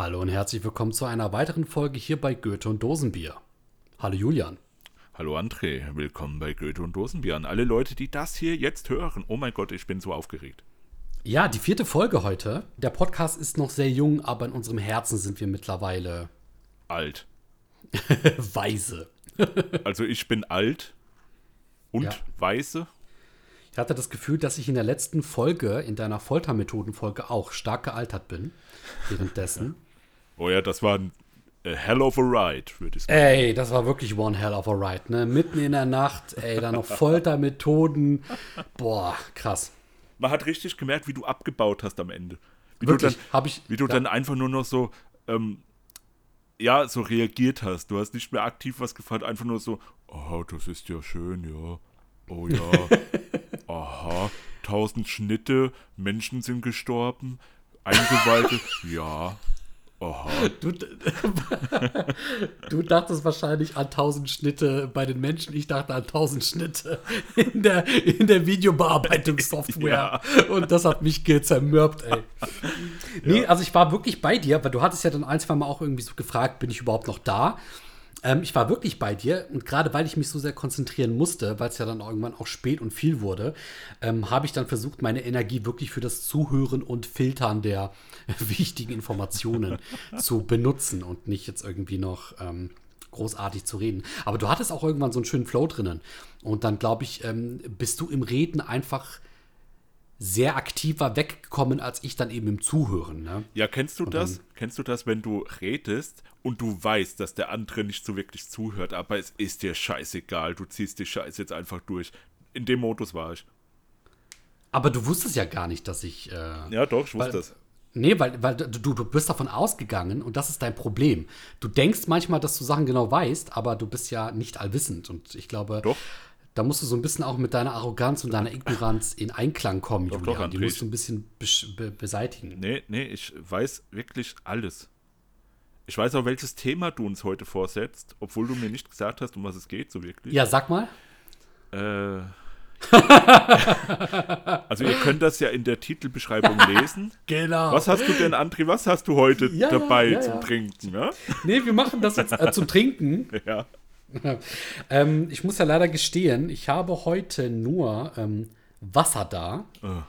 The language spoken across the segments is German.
Hallo und herzlich willkommen zu einer weiteren Folge hier bei Goethe und Dosenbier. Hallo Julian. Hallo André, willkommen bei Goethe und Dosenbier. An alle Leute, die das hier jetzt hören. Oh mein Gott, ich bin so aufgeregt. Ja, die vierte Folge heute. Der Podcast ist noch sehr jung, aber in unserem Herzen sind wir mittlerweile Alt. weise. Also ich bin alt und Ja. weise. Ich hatte das Gefühl, dass ich in der letzten Folge, in deiner Foltermethodenfolge, auch stark gealtert bin. Währenddessen. Oh ja, das war ein a hell of a ride, würde ich sagen. Ey, das war wirklich one hell of a ride, ne? Mitten in der Nacht, ey, dann noch Foltermethoden. Boah, krass. Man hat richtig gemerkt, wie du abgebaut hast am Ende. Wie Wirklich, du dann, hab ich- wie du ja. dann einfach nur noch so, ähm, ja, so reagiert hast. Du hast nicht mehr aktiv was gefragt, einfach nur so, oh, das ist ja schön, ja. Oh ja. Aha. Tausend Schnitte, Menschen sind gestorben, Eingeweihte, ja. Du, du dachtest wahrscheinlich an 1000 Schnitte bei den Menschen. Ich dachte an 1000 Schnitte in der, in der Videobearbeitungssoftware. Und das hat mich zermürbt, ey. Nee, also ich war wirklich bei dir, weil du hattest ja dann ein, zwei Mal auch irgendwie so gefragt, bin ich überhaupt noch da? Ähm, ich war wirklich bei dir und gerade weil ich mich so sehr konzentrieren musste, weil es ja dann irgendwann auch spät und viel wurde, ähm, habe ich dann versucht, meine Energie wirklich für das Zuhören und Filtern der wichtigen Informationen zu benutzen und nicht jetzt irgendwie noch ähm, großartig zu reden. Aber du hattest auch irgendwann so einen schönen Flow drinnen. Und dann, glaube ich, ähm, bist du im Reden einfach sehr aktiver weggekommen als ich dann eben im Zuhören. Ne? Ja, kennst du das? Kennst du das, wenn du redest und du weißt, dass der andere nicht so wirklich zuhört, aber es ist dir scheißegal, du ziehst die Scheiße jetzt einfach durch. In dem Modus war ich. Aber du wusstest ja gar nicht, dass ich. Äh, Ja, doch, ich wusste das. Nee, weil, weil du, du bist davon ausgegangen und das ist dein Problem. Du denkst manchmal, dass du Sachen genau weißt, aber du bist ja nicht allwissend. Und ich glaube, Doch. Da musst du so ein bisschen auch mit deiner Arroganz und deiner Ignoranz in Einklang kommen, Doch, Julian. doch, Die musst du ein bisschen be beseitigen. Nee, nee, ich weiß wirklich alles. Ich weiß auch, welches Thema du uns heute vorsetzt, obwohl du mir nicht gesagt hast, um was es geht, so wirklich. Ja, sag mal. Äh. also ihr könnt das ja in der Titelbeschreibung lesen. Genau. Was hast du denn, André, was hast du heute Ja, dabei ja, zum ja. Trinken? Ne? Nee, wir machen das jetzt äh, zum Trinken. Ja. Ähm, ich muss ja leider gestehen, ich habe heute nur ähm, Wasser da. Äh.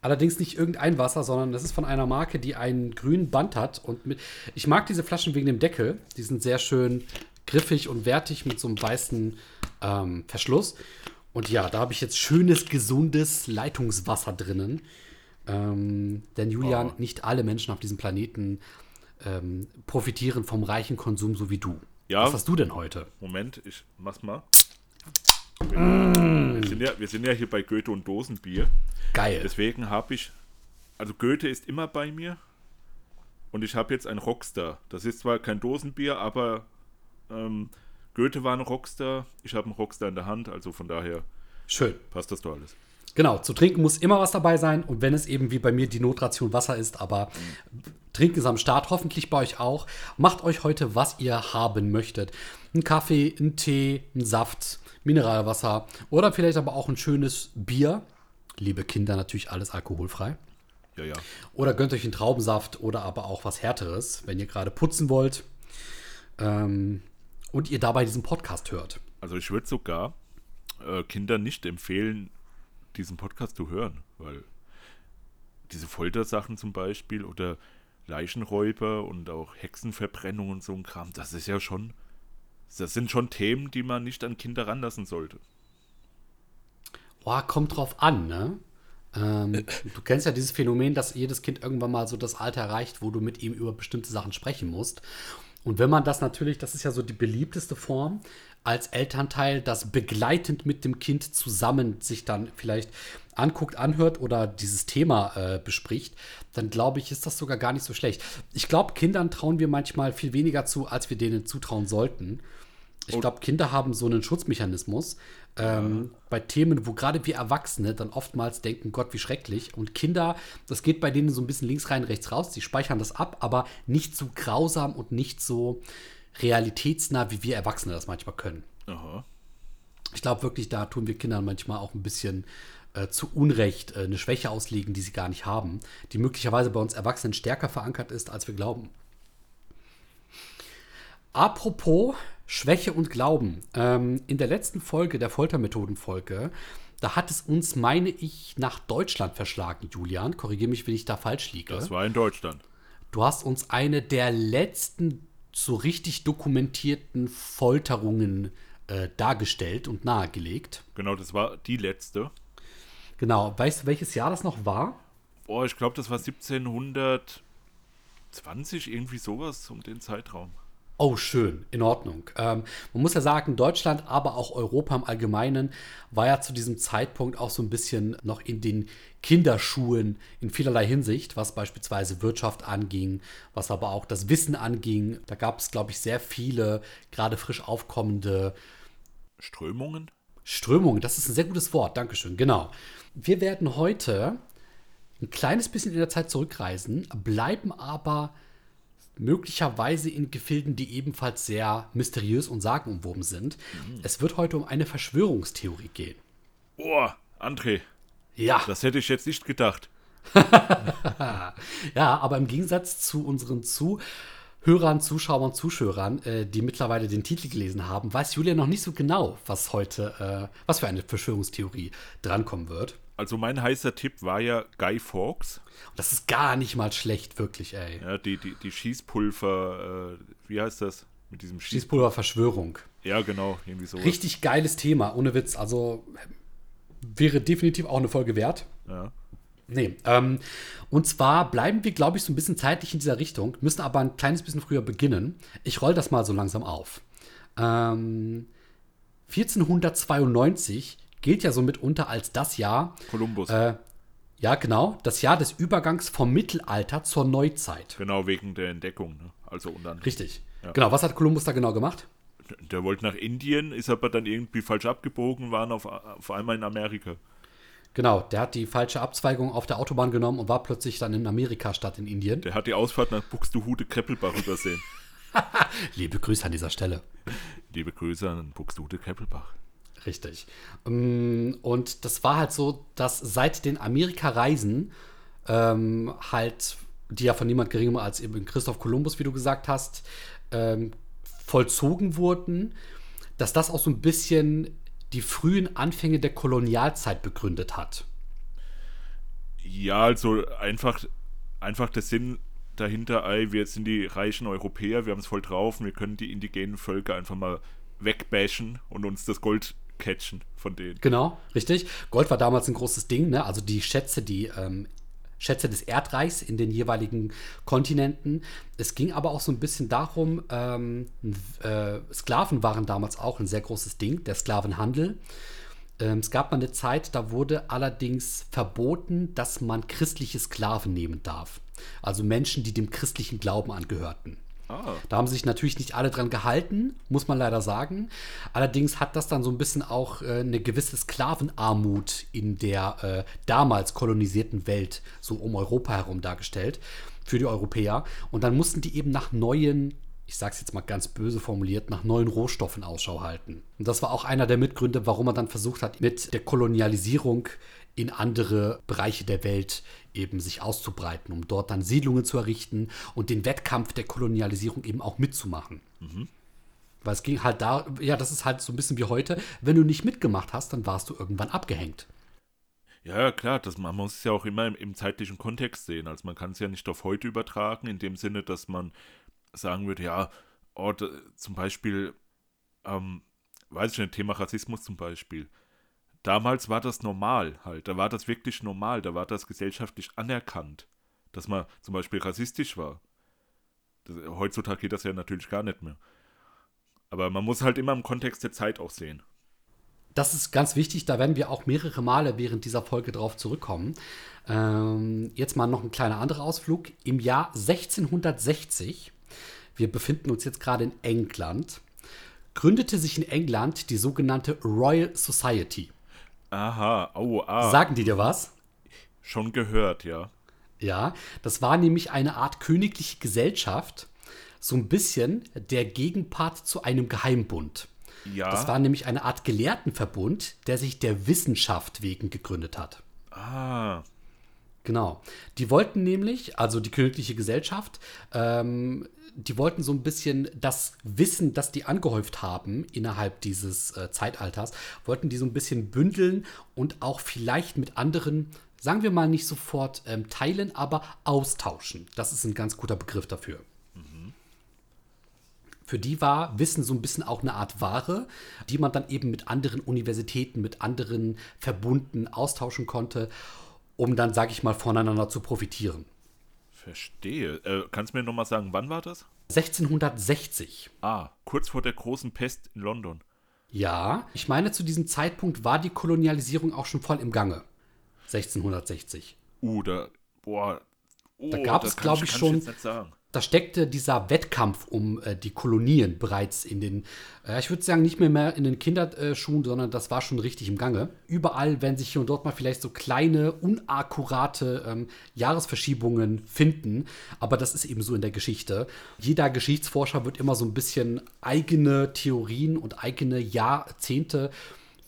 Allerdings nicht irgendein Wasser, sondern das ist von einer Marke, die einen grünen Band hat. Und mit, ich mag diese Flaschen wegen dem Deckel. Die sind sehr schön griffig und wertig mit so einem weißen ähm, Verschluss. Und ja, da habe ich jetzt schönes, gesundes Leitungswasser drinnen. Ähm, denn Julian, Oh. nicht alle Menschen auf diesem Planeten ähm, profitieren vom reichen Konsum, so wie du. Ja. Was hast du denn heute? Moment, ich mach's mal. Mm. Wir, sind ja, wir sind ja hier bei Goethe und Dosenbier. Geil. Deswegen habe ich. Also Goethe ist immer bei mir. Und ich habe jetzt ein Rockstar. Das ist zwar kein Dosenbier, aber ähm, Goethe war ein Rockstar. Ich habe einen Rockstar in der Hand, also von daher Schön. passt das doch alles. Genau, zu trinken muss immer was dabei sein. Und wenn es eben wie bei mir die Notration Wasser ist, aber trinken ist am Start, hoffentlich bei euch auch. Macht euch heute, was ihr haben möchtet. Ein Kaffee, ein Tee, ein Saft, Mineralwasser oder vielleicht aber auch ein schönes Bier. Liebe Kinder, natürlich alles alkoholfrei. Ja, ja. Oder gönnt euch einen Traubensaft oder aber auch was Härteres, wenn ihr gerade putzen wollt. Ähm, und ihr dabei diesen Podcast hört. Also ich würde sogar äh, Kindern nicht empfehlen, diesen Podcast zu hören, weil diese Foltersachen zum Beispiel oder Leichenräuber und auch Hexenverbrennung und so ein Kram, das ist ja schon, das sind schon Themen, die man nicht an Kinder ranlassen sollte. Boah, kommt drauf an, ne? Ähm, du kennst ja dieses Phänomen, dass jedes Kind irgendwann mal so das Alter erreicht, wo du mit ihm über bestimmte Sachen sprechen musst. Und wenn man das natürlich, das ist ja so die beliebteste Form, als Elternteil das begleitend mit dem Kind zusammen sich dann vielleicht anguckt, anhört oder dieses Thema äh, bespricht, dann glaube ich, ist das sogar gar nicht so schlecht. Ich glaube, Kindern trauen wir manchmal viel weniger zu, als wir denen zutrauen sollten. Ich glaube, Kinder haben so einen Schutzmechanismus ähm, bei Themen, wo gerade wir Erwachsene dann oftmals denken, Gott, wie schrecklich. Und Kinder, das geht bei denen so ein bisschen links rein, rechts raus. Die speichern das ab, aber nicht so grausam und nicht so realitätsnah, wie wir Erwachsene das manchmal können. Aha. Ich glaube wirklich, da tun wir Kindern manchmal auch ein bisschen äh, zu Unrecht äh, eine Schwäche auslegen, die sie gar nicht haben, die möglicherweise bei uns Erwachsenen stärker verankert ist, als wir glauben. Apropos Schwäche und Glauben. Ähm, in der letzten Folge, der Foltermethodenfolge, da hat es uns, meine ich, nach Deutschland verschlagen, Julian. Korrigiere mich, wenn ich da falsch liege. Das war in Deutschland. Du hast uns eine der letzten so richtig dokumentierten Folterungen äh, dargestellt und nahegelegt. Genau, das war die letzte. Genau. Weißt du, welches Jahr das noch war? Boah, ich glaube, das war 1720, irgendwie sowas um den Zeitraum. Oh, schön, in Ordnung. Ähm, man muss ja sagen, Deutschland, aber auch Europa im Allgemeinen war ja zu diesem Zeitpunkt auch so ein bisschen noch in den Kinderschuhen in vielerlei Hinsicht, was beispielsweise Wirtschaft anging, was aber auch das Wissen anging. Da gab es, glaube ich, sehr viele gerade frisch aufkommende Strömungen? Strömungen, das ist ein sehr gutes Wort, Dankeschön, genau. Wir werden heute ein kleines bisschen in der Zeit zurückreisen, bleiben aber möglicherweise in Gefilden, die ebenfalls sehr mysteriös und sagenumwoben sind. Mhm. Es wird heute um eine Verschwörungstheorie gehen. Boah, André. Ja. Das hätte ich jetzt nicht gedacht. ja, aber im Gegensatz zu unseren Zuhörern, Zuschauern, Zuschauern, äh, die mittlerweile den Titel gelesen haben, weiß Julia noch nicht so genau, was heute, äh, was für eine Verschwörungstheorie drankommen wird. Also mein heißer Tipp war ja Guy Fawkes. Das ist gar nicht mal schlecht, wirklich, ey. Ja, die, die, die Schießpulver, äh, wie heißt das? Mit diesem Schießpulververschwörung. Ja, genau, irgendwie so. Richtig geiles Thema, ohne Witz. Also wäre definitiv auch eine Folge wert. Ja. Nee, ähm, und zwar bleiben wir, glaube ich, so ein bisschen zeitlich in dieser Richtung, müssen aber ein kleines bisschen früher beginnen. Ich roll das mal so langsam auf. Ähm, 1492 gilt ja so mitunter als das Jahr. Kolumbus. Äh, ja, genau. Das Jahr des Übergangs vom Mittelalter zur Neuzeit. Genau, wegen der Entdeckung. Ne? Also und dann. Richtig. Ja. Genau, was hat Kolumbus da genau gemacht? Der wollte nach Indien, ist aber dann irgendwie falsch abgebogen, waren auf, auf einmal in Amerika. Genau, der hat die falsche Abzweigung auf der Autobahn genommen und war plötzlich dann in Amerika statt in Indien. Der hat die Ausfahrt nach Buxtehude-Kreppelbach übersehen. Liebe Grüße an dieser Stelle. Liebe Grüße an Buxtehude-Kreppelbach. Richtig. Ähm, und das war halt so, dass seit den Amerika-Reisen ähm, halt, die ja von niemand geringerem als eben Christoph Kolumbus, wie du gesagt hast, ähm, vollzogen wurden, dass das auch so ein bisschen die frühen Anfänge der Kolonialzeit begründet hat. Ja, also einfach, einfach der Sinn dahinter, ey, wir sind die reichen Europäer, wir haben es voll drauf, wir können die indigenen Völker einfach mal wegbashen und uns das Gold catchen von denen. Genau, richtig. Gold war damals ein großes Ding, ne? Also die Schätze, die ähm, Schätze des Erdreichs in den jeweiligen Kontinenten. Es ging aber auch so ein bisschen darum, ähm, äh, Sklaven waren damals auch ein sehr großes Ding, der Sklavenhandel. Ähm, es gab mal eine Zeit, da wurde allerdings verboten, dass man christliche Sklaven nehmen darf. Also Menschen, die dem christlichen Glauben angehörten. Ah. Da haben sich natürlich nicht alle dran gehalten, muss man leider sagen. Allerdings hat das dann so ein bisschen auch äh, eine gewisse Sklavenarmut in der äh, damals kolonisierten Welt so um Europa herum dargestellt für die Europäer. Und dann mussten die eben nach neuen ich sage es jetzt mal ganz böse formuliert, nach neuen Rohstoffen Ausschau halten. Und das war auch einer der Mitgründe, warum man dann versucht hat, mit der Kolonialisierung in andere Bereiche der Welt eben sich auszubreiten, um dort dann Siedlungen zu errichten und den Wettkampf der Kolonialisierung eben auch mitzumachen. Mhm. Weil es ging halt da, ja, das ist halt so ein bisschen wie heute, wenn du nicht mitgemacht hast, dann warst du irgendwann abgehängt. Ja, klar, das, man muss es ja auch immer im, im zeitlichen Kontext sehen. Also man kann es ja nicht auf heute übertragen, in dem Sinne, dass man sagen würde, ja, oh, zum Beispiel, ähm, weiß ich nicht, Thema Rassismus zum Beispiel damals war das normal halt. Da war das wirklich normal. Da war das gesellschaftlich anerkannt, dass man zum Beispiel rassistisch war. Das, heutzutage geht das ja natürlich gar nicht mehr. Aber man muss halt immer im Kontext der Zeit auch sehen. Das ist ganz wichtig, da werden wir auch mehrere Male während dieser Folge drauf zurückkommen. Ähm, jetzt mal noch ein kleiner anderer Ausflug. Im Jahr 1660, wir befinden uns jetzt gerade in England, gründete sich in England die sogenannte Royal Society. Aha, oh, ah. Sagen die dir was? Schon gehört, ja. Ja, das war nämlich eine Art königliche Gesellschaft, so ein bisschen der Gegenpart zu einem Geheimbund. Ja. Das war nämlich eine Art Gelehrtenverbund, der sich der Wissenschaft wegen gegründet hat. Ah. Genau. Die wollten nämlich, also die königliche Gesellschaft, ähm, die wollten so ein bisschen das Wissen, das die angehäuft haben innerhalb dieses äh, Zeitalters, wollten die so ein bisschen bündeln und auch vielleicht mit anderen, sagen wir mal nicht sofort ähm, teilen, aber austauschen. Das ist ein ganz guter Begriff dafür. Für die war Wissen so ein bisschen auch eine Art Ware, die man dann eben mit anderen Universitäten, mit anderen Verbunden austauschen konnte, um dann, sage ich mal, voneinander zu profitieren. Verstehe. Äh, kannst du mir nochmal sagen, wann war das? 1660. Ah, kurz vor der großen Pest in London. Ja, ich meine, zu diesem Zeitpunkt war die Kolonialisierung auch schon voll im Gange. 1660. Uh, da, boah. Oh, Da gab es, kann glaub ich, schon- jetzt nicht sagen. Da steckte dieser Wettkampf um äh, die Kolonien bereits in den, äh, ich würde sagen, nicht mehr, mehr in den Kinderschuhen, sondern das war schon richtig im Gange. Überall werden sich hier und dort mal vielleicht so kleine, unakkurate ähm, Jahresverschiebungen finden, aber das ist eben so in der Geschichte. Jeder Geschichtsforscher wird immer so ein bisschen eigene Theorien und eigene Jahrzehnte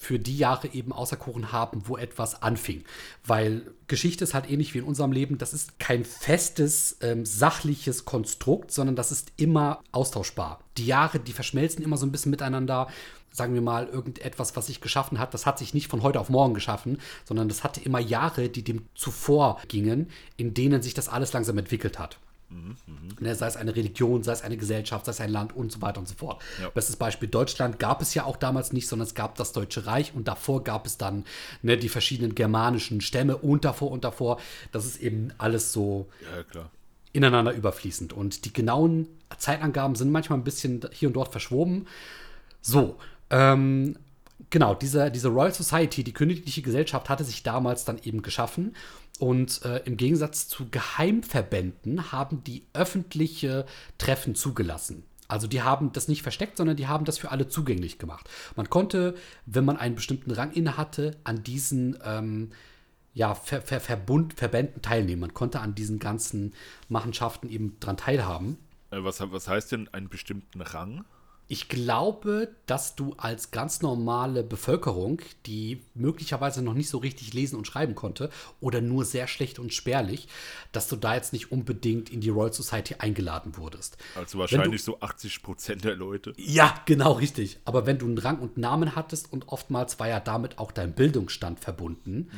für die Jahre eben auserkoren haben, wo etwas anfing. Weil Geschichte ist halt ähnlich wie in unserem Leben, das ist kein festes, ähm, sachliches Konstrukt, sondern das ist immer austauschbar. Die Jahre, die verschmelzen immer so ein bisschen miteinander. Sagen wir mal, irgendetwas, was sich geschaffen hat, das hat sich nicht von heute auf morgen geschaffen, sondern das hatte immer Jahre, die dem zuvor gingen, in denen sich das alles langsam entwickelt hat. Ne, sei es eine Religion, sei es eine Gesellschaft, sei es ein Land und so weiter und so fort. Ja. Bestes Beispiel Deutschland gab es ja auch damals nicht, sondern es gab das Deutsche Reich und davor gab es dann ne, die verschiedenen germanischen Stämme und davor und davor. Das ist eben alles so Ja, ineinander überfließend. Und die genauen Zeitangaben sind manchmal ein bisschen hier und dort verschwoben. So, ähm, genau, diese, diese Royal Society, die königliche Gesellschaft, hatte sich damals dann eben geschaffen. Und äh, im Gegensatz zu Geheimverbänden haben die öffentliche Treffen zugelassen. Also die haben das nicht versteckt, sondern die haben das für alle zugänglich gemacht. Man konnte, wenn man einen bestimmten Rang inne hatte, an diesen ähm, ja, Ver Ver Verbund, Verbänden teilnehmen. Man konnte an diesen ganzen Machenschaften eben dran teilhaben. Äh, was, was heißt denn einen bestimmten Rang? Ich glaube, dass du als ganz normale Bevölkerung, die möglicherweise noch nicht so richtig lesen und schreiben konnte oder nur sehr schlecht und spärlich, dass du da jetzt nicht unbedingt in die Royal Society eingeladen wurdest. Also wahrscheinlich so 80 Prozent der Leute. Ja, genau richtig. Aber wenn du einen Rang und Namen hattest und oftmals war ja damit auch dein Bildungsstand verbunden,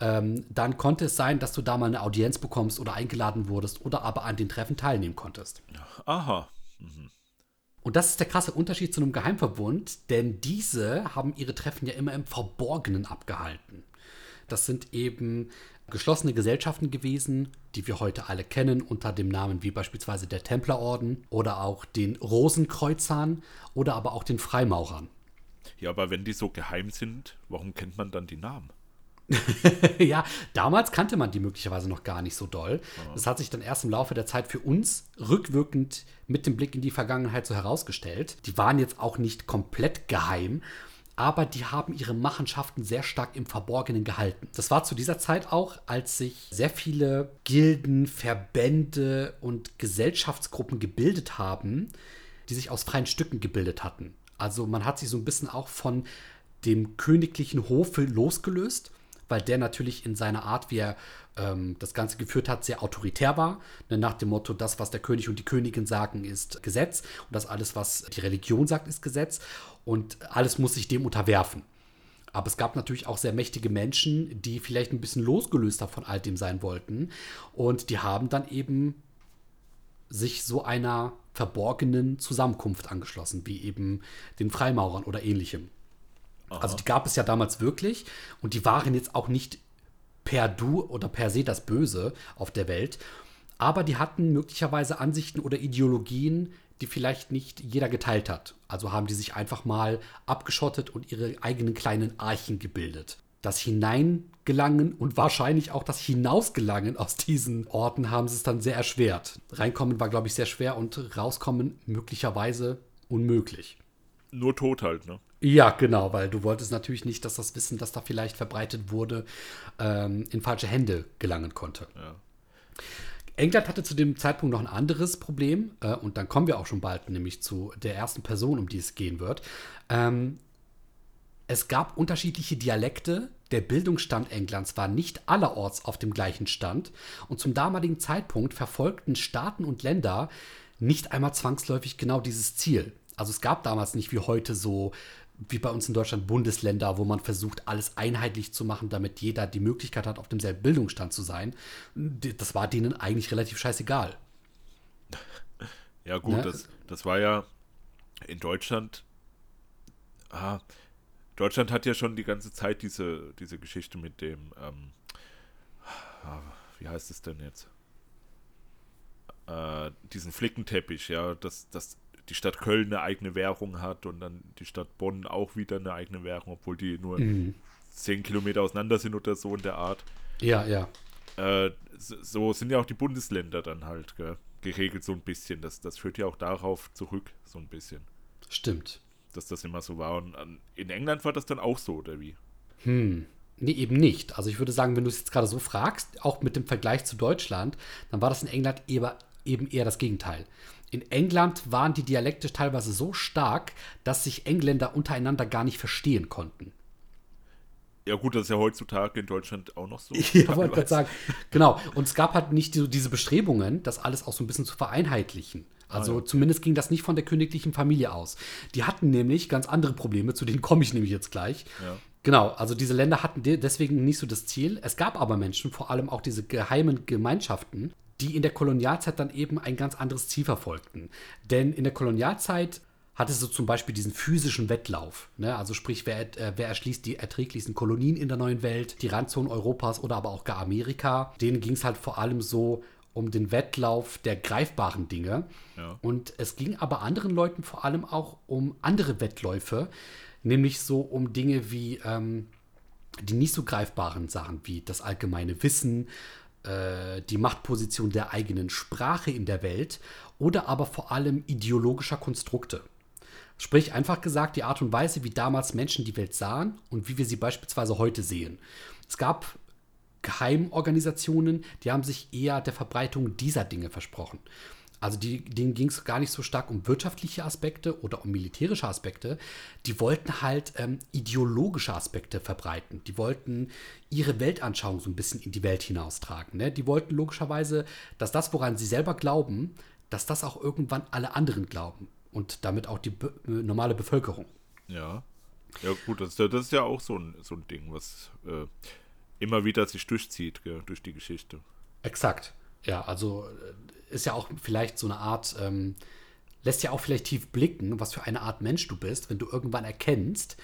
ähm, dann konnte es sein, dass du da mal eine Audienz bekommst oder eingeladen wurdest oder aber an den Treffen teilnehmen konntest. Aha. Und das ist der krasse Unterschied zu einem Geheimverbund, denn diese haben ihre Treffen ja immer im Verborgenen abgehalten. Das sind eben geschlossene Gesellschaften gewesen, die wir heute alle kennen, unter dem Namen wie beispielsweise der Templerorden oder auch den Rosenkreuzern oder aber auch den Freimaurern. Ja, aber wenn die so geheim sind, warum kennt man dann die Namen? ja, damals kannte man die möglicherweise noch gar nicht so doll. Das hat sich dann erst im Laufe der Zeit für uns rückwirkend mit dem Blick in die Vergangenheit so herausgestellt. Die waren jetzt auch nicht komplett geheim, aber die haben ihre Machenschaften sehr stark im Verborgenen gehalten. Das war zu dieser Zeit auch, als sich sehr viele Gilden, Verbände und Gesellschaftsgruppen gebildet haben, die sich aus freien Stücken gebildet hatten. Also man hat sich so ein bisschen auch von dem königlichen Hofe losgelöst, weil der natürlich in seiner Art, wie er ähm, das Ganze geführt hat, sehr autoritär war. Ne, nach dem Motto, das, was der König und die Königin sagen, ist Gesetz und das alles, was die Religion sagt, ist Gesetz und alles muss sich dem unterwerfen. Aber es gab natürlich auch sehr mächtige Menschen, die vielleicht ein bisschen losgelöster von all dem sein wollten und die haben dann eben sich so einer verborgenen Zusammenkunft angeschlossen, wie eben den Freimaurern oder ähnlichem. Also die gab es ja damals wirklich und die waren jetzt auch nicht per Du oder per se das Böse auf der Welt, aber die hatten möglicherweise Ansichten oder Ideologien, die vielleicht nicht jeder geteilt hat. Also haben die sich einfach mal abgeschottet und ihre eigenen kleinen Archen gebildet. Das Hineingelangen und wahrscheinlich auch das Hinausgelangen aus diesen Orten haben sie es dann sehr erschwert. Reinkommen war, glaube ich, sehr schwer und rauskommen möglicherweise unmöglich. Nur tot halt, ne? Ja, genau, weil du wolltest natürlich nicht, dass das Wissen, das da vielleicht verbreitet wurde, ähm, in falsche Hände gelangen konnte. Ja. England hatte zu dem Zeitpunkt noch ein anderes Problem, äh, und dann kommen wir auch schon bald nämlich zu der ersten Person, um die es gehen wird. Ähm, es gab unterschiedliche Dialekte. Der Bildungsstand Englands war nicht allerorts auf dem gleichen Stand. Und zum damaligen Zeitpunkt verfolgten Staaten und Länder nicht einmal zwangsläufig genau dieses Ziel. Also es gab damals nicht wie heute so, wie bei uns in Deutschland, Bundesländer, wo man versucht, alles einheitlich zu machen, damit jeder die Möglichkeit hat, auf demselben Bildungsstand zu sein. Das war denen eigentlich relativ scheißegal. Ja, gut, ne? das, das war ja in Deutschland. Ah, Deutschland hat ja schon die ganze Zeit diese, diese Geschichte mit dem, ähm, ah, wie heißt es denn jetzt? Äh, diesen Flickenteppich, ja, dass, dass die Stadt Köln eine eigene Währung hat und dann die Stadt Bonn auch wieder eine eigene Währung, obwohl die nur mhm. zehn Kilometer auseinander sind oder so in der Art. Ja, ja. Äh, so sind ja auch die Bundesländer dann halt gell, geregelt, so ein bisschen. Das, das führt ja auch darauf zurück, so ein bisschen. Stimmt. Dass das immer so war. Und in England war das dann auch so, oder wie? Hm. Nee, eben nicht. Also ich würde sagen, wenn du es jetzt gerade so fragst, auch mit dem Vergleich zu Deutschland, dann war das in England eher, eben eher das Gegenteil. In England waren die Dialekte teilweise so stark, dass sich Engländer untereinander gar nicht verstehen konnten. Ja, gut, das ist ja heutzutage in Deutschland auch noch so. ja, wollte gerade sagen. Genau. Und es gab halt nicht so diese Bestrebungen, das alles auch so ein bisschen zu vereinheitlichen. Also ah, ja. zumindest ging das nicht von der königlichen Familie aus. Die hatten nämlich ganz andere Probleme, zu denen komme ich nämlich jetzt gleich. Ja. Genau, also diese Länder hatten deswegen nicht so das Ziel. Es gab aber Menschen, vor allem auch diese geheimen Gemeinschaften, die in der Kolonialzeit dann eben ein ganz anderes Ziel verfolgten. Denn in der Kolonialzeit hattest du zum Beispiel diesen physischen Wettlauf. Ne? Also sprich, wer, äh, wer erschließt die erträglichsten Kolonien in der neuen Welt, die Randzonen Europas oder aber auch gar Amerika. Denen ging es halt vor allem so um den Wettlauf der greifbaren Dinge. Ja. Und es ging aber anderen Leuten vor allem auch um andere Wettläufe, nämlich so um Dinge wie ähm, die nicht so greifbaren Sachen, wie das allgemeine Wissen, äh, die Machtposition der eigenen Sprache in der Welt oder aber vor allem ideologischer Konstrukte. Sprich, einfach gesagt, die Art und Weise, wie damals Menschen die Welt sahen und wie wir sie beispielsweise heute sehen. Es gab Geheimorganisationen, die haben sich eher der Verbreitung dieser Dinge versprochen. Also die, denen ging es gar nicht so stark um wirtschaftliche Aspekte oder um militärische Aspekte. Die wollten halt ähm, ideologische Aspekte verbreiten. Die wollten ihre Weltanschauung so ein bisschen in die Welt hinaustragen. Ne? Die wollten logischerweise, dass das, woran sie selber glauben, dass das auch irgendwann alle anderen glauben und damit auch die be äh, normale Bevölkerung. Ja. Ja, gut, das, das, ist ja auch so ein, so ein Ding, was äh, immer wieder sich durchzieht, gell, durch die Geschichte. Exakt. Ja, also äh, ist ja auch vielleicht so eine Art, ähm, lässt ja auch vielleicht tief blicken, was für eine Art Mensch du bist, wenn du irgendwann erkennst,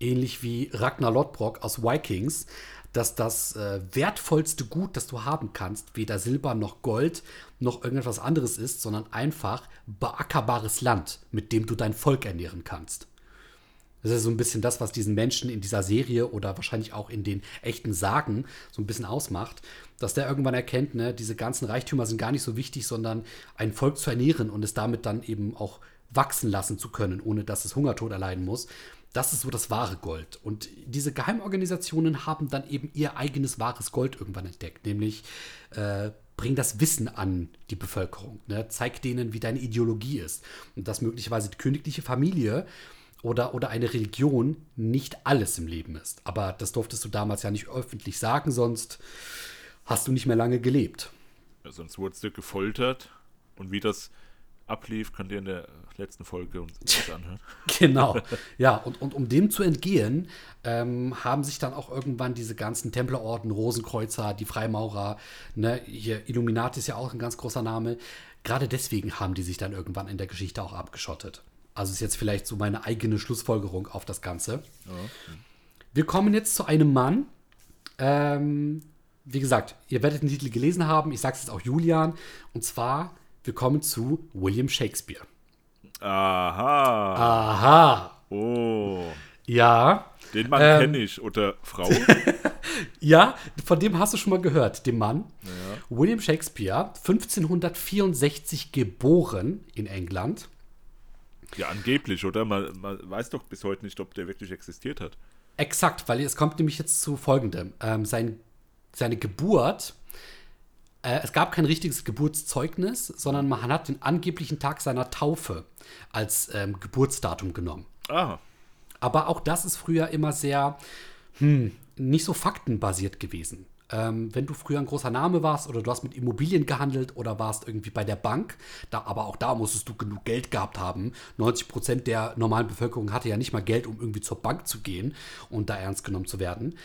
ähnlich wie Ragnar Lodbrok aus Vikings, dass das äh, wertvollste Gut, das du haben kannst, weder Silber noch Gold noch irgendetwas anderes ist, sondern einfach beackerbares Land, mit dem du dein Volk ernähren kannst. Das ist so ein bisschen das, was diesen Menschen in dieser Serie oder wahrscheinlich auch in den echten Sagen so ein bisschen ausmacht, dass der irgendwann erkennt, ne, diese ganzen Reichtümer sind gar nicht so wichtig, sondern ein Volk zu ernähren und es damit dann eben auch wachsen lassen zu können, ohne dass es Hungertod erleiden muss. Das ist so das wahre Gold. Und diese Geheimorganisationen haben dann eben ihr eigenes wahres Gold irgendwann entdeckt, nämlich äh, bring das Wissen an die Bevölkerung, ne? zeig denen, wie deine Ideologie ist. Und dass möglicherweise die königliche Familie oder, oder eine Religion nicht alles im Leben ist. Aber das durftest du damals ja nicht öffentlich sagen, sonst hast du nicht mehr lange gelebt. Ja, sonst wurdest du gefoltert. Und wie das ablief, könnt ihr in der letzten Folge uns anhören. genau. Ja, und, und um dem zu entgehen, ähm, haben sich dann auch irgendwann diese ganzen Templerorden, Rosenkreuzer, die Freimaurer, ne, hier Illuminati ist ja auch ein ganz großer Name. Gerade deswegen haben die sich dann irgendwann in der Geschichte auch abgeschottet. Also ist jetzt vielleicht so meine eigene Schlussfolgerung auf das Ganze. Okay. Wir kommen jetzt zu einem Mann. Ähm, wie gesagt, ihr werdet den Titel gelesen haben. Ich sage es jetzt auch Julian. Und zwar wir kommen zu William Shakespeare. Aha. Aha. Oh. Ja. Den Mann ähm, kenne ich. Oder Frau. ja, von dem hast du schon mal gehört, dem Mann. Ja. William Shakespeare, 1564 geboren in England. Ja, angeblich, oder? Man, man, weiß doch bis heute nicht, ob der wirklich existiert hat. Exakt, weil es kommt nämlich jetzt zu folgendem. Ähm, sein, seine Geburt äh, es gab kein richtiges Geburtszeugnis, sondern man hat den angeblichen Tag seiner Taufe als ähm, Geburtsdatum genommen. Ah. Aber auch das ist früher immer sehr, hm, nicht so faktenbasiert gewesen. Ähm, wenn du früher ein großer Name warst oder du hast mit Immobilien gehandelt oder warst irgendwie bei der Bank, da, aber auch da musstest du genug Geld gehabt haben. 90 Prozent der normalen Bevölkerung hatte ja nicht mal Geld, um irgendwie zur Bank zu gehen und da ernst genommen zu werden.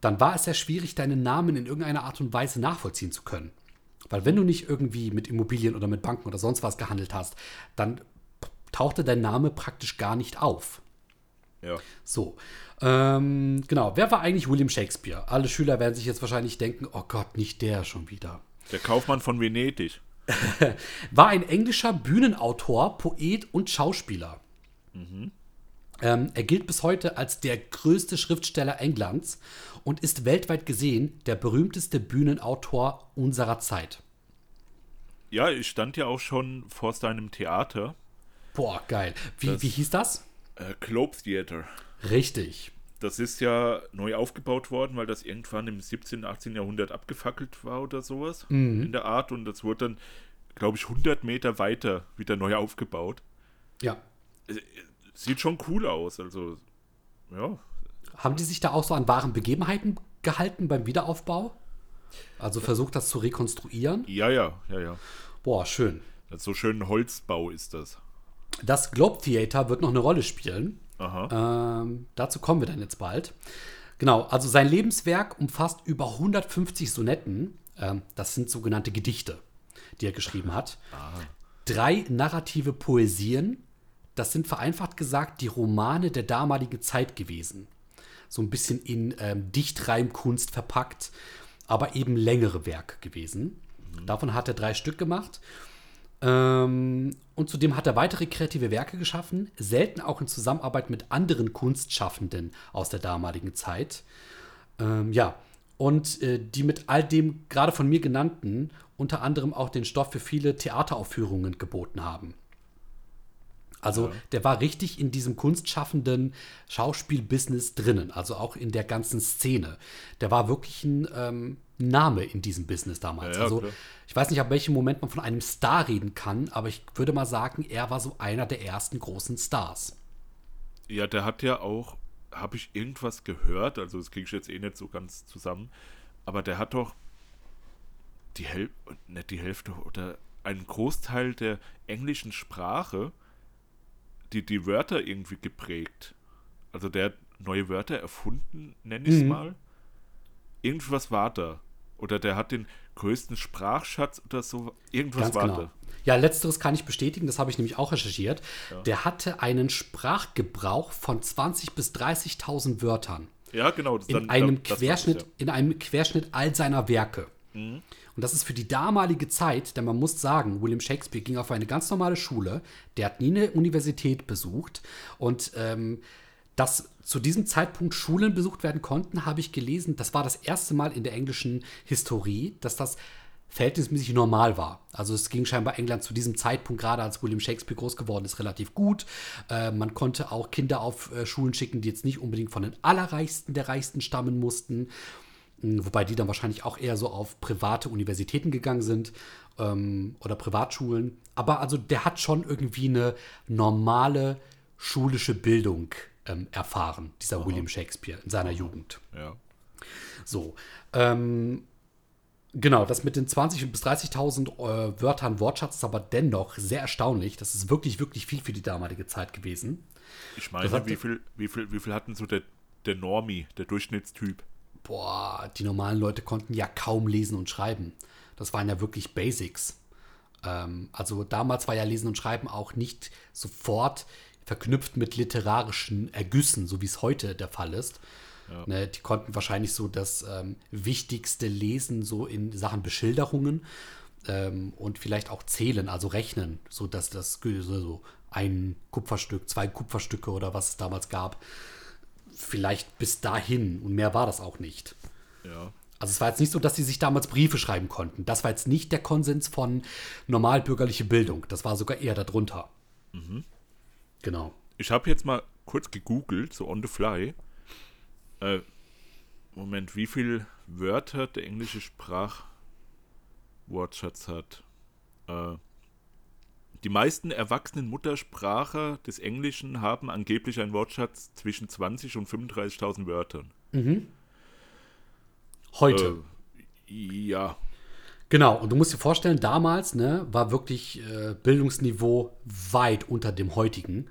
Dann war es sehr schwierig, deinen Namen in irgendeiner Art und Weise nachvollziehen zu können. Weil wenn du nicht irgendwie mit Immobilien oder mit Banken oder sonst was gehandelt hast, dann tauchte dein Name praktisch gar nicht auf. Ja. So, ähm, genau. Wer war eigentlich William Shakespeare? Alle Schüler werden sich jetzt wahrscheinlich denken, oh Gott, nicht der schon wieder. Der Kaufmann von Venedig. War ein englischer Bühnenautor, Poet und Schauspieler. Ähm, er gilt bis heute als der größte Schriftsteller Englands und ist weltweit gesehen der berühmteste Bühnenautor unserer Zeit. Ja, ich stand ja auch schon vor seinem Theater, Boah, geil. Wie, Das- wie hieß das? äh, Globe Theater. Richtig. Das ist ja neu aufgebaut worden, weil das irgendwann im 17., 18. Jahrhundert abgefackelt war oder sowas in der Art. Und das wurde dann, glaube ich, 100 Meter weiter wieder neu aufgebaut. Ja. Sieht schon cool aus. Also, ja. Haben die sich da auch so an wahren Begebenheiten gehalten beim Wiederaufbau? Also versucht das zu rekonstruieren? Ja, ja, ja, ja. Boah, schön. Das so schön Holzbau ist das. Das Globe Theater wird noch eine Rolle spielen. Aha. Ähm, dazu kommen wir dann jetzt bald. Genau, also sein Lebenswerk umfasst über 150 Sonetten. Ähm, das sind sogenannte Gedichte, die er geschrieben hat. Drei narrative Poesien. Das sind vereinfacht gesagt die Romane der damaligen Zeit gewesen. So ein bisschen in ähm, Dichtreimkunst verpackt, aber eben längere Werke gewesen. Davon hat er drei Stück gemacht. Ähm, und zudem hat er weitere kreative Werke geschaffen, selten auch in Zusammenarbeit mit anderen Kunstschaffenden aus der damaligen Zeit. Ähm, ja, und äh, die mit all dem gerade von mir genannten unter anderem auch den Stoff für viele Theateraufführungen geboten haben. Also der war richtig in diesem kunstschaffenden Schauspielbusiness drinnen, also auch in der ganzen Szene. Der war wirklich ein ähm, Name in diesem Business damals. Ja, also klar. ich weiß nicht, ab welchem Moment man von einem Star reden kann, aber ich würde mal sagen, er war so einer der ersten großen Stars. Ja, der hat ja auch, habe ich irgendwas gehört, also das kriege ich jetzt eh nicht so ganz zusammen, aber der hat doch die Hälfte, nicht die Hälfte, oder einen Großteil der englischen Sprache, die, die Wörter irgendwie geprägt. Also der hat neue Wörter erfunden, nenne ich es Mhm. mal. Irgendwas war da. Oder der hat den größten Sprachschatz oder so. Irgendwas Ganz war genau. da. Ja, letzteres kann ich bestätigen, das habe ich nämlich auch recherchiert. Der hatte einen Sprachgebrauch von 20.000 bis 30.000 Wörtern. Ja, genau. Das in dann- einem das weiß ich, Querschnitt, ja. Mhm. in einem Querschnitt all seiner Werke. Und das ist für die damalige Zeit, denn man muss sagen, William Shakespeare ging auf eine ganz normale Schule, der hat nie eine Universität besucht und ähm, dass zu diesem Zeitpunkt Schulen besucht werden konnten, habe ich gelesen, das war das erste Mal in der englischen Historie, dass das verhältnismäßig normal war. Also es ging scheinbar England zu diesem Zeitpunkt, gerade als William Shakespeare groß geworden ist, relativ gut. Äh, man konnte auch Kinder auf äh, Schulen schicken, die jetzt nicht unbedingt von den Allerreichsten der Reichsten stammen mussten. Mm, Wobei die dann wahrscheinlich auch eher so auf private Universitäten gegangen sind ähm, oder Privatschulen. Aber also der hat schon irgendwie eine normale schulische Bildung ähm, erfahren, dieser William Shakespeare in seiner Jugend. Ja. So. Ähm, genau, das mit den 20.000 bis 30.000 äh, Wörtern Wortschatz ist aber dennoch sehr erstaunlich. Das ist wirklich, wirklich viel für die damalige Zeit gewesen. Ich meine, hat- wie viel, wie viel, wie viel hatten so der, der Normie, der Durchschnittstyp? Boah, die normalen Leute konnten ja kaum lesen und schreiben. Das waren ja wirklich Basics. Ähm, also damals war ja Lesen und Schreiben auch nicht sofort verknüpft mit literarischen Ergüssen, so wie es heute der Fall ist. Ne, die konnten wahrscheinlich so das ähm, Wichtigste lesen, so in Sachen Beschilderungen ähm, und vielleicht auch zählen, also rechnen, so dass das so- ein Kupferstück, zwei Kupferstücke oder was es damals gab, vielleicht bis dahin und mehr war das auch nicht. Ja. Also es war jetzt nicht so, dass sie sich damals Briefe schreiben konnten. Das war jetzt nicht der Konsens von normalbürgerliche Bildung. Das war sogar eher darunter. Genau. Ich habe jetzt mal kurz gegoogelt, so on the fly. Äh, Moment, wie viel Wörter der englische Sprachwortschatz hat? Äh, die meisten erwachsenen Muttersprache des Englischen haben angeblich einen Wortschatz zwischen 20 und 35.000 Wörtern. Heute. Äh, ja. Genau, und du musst dir vorstellen, damals ne, war wirklich äh, Bildungsniveau weit unter dem heutigen.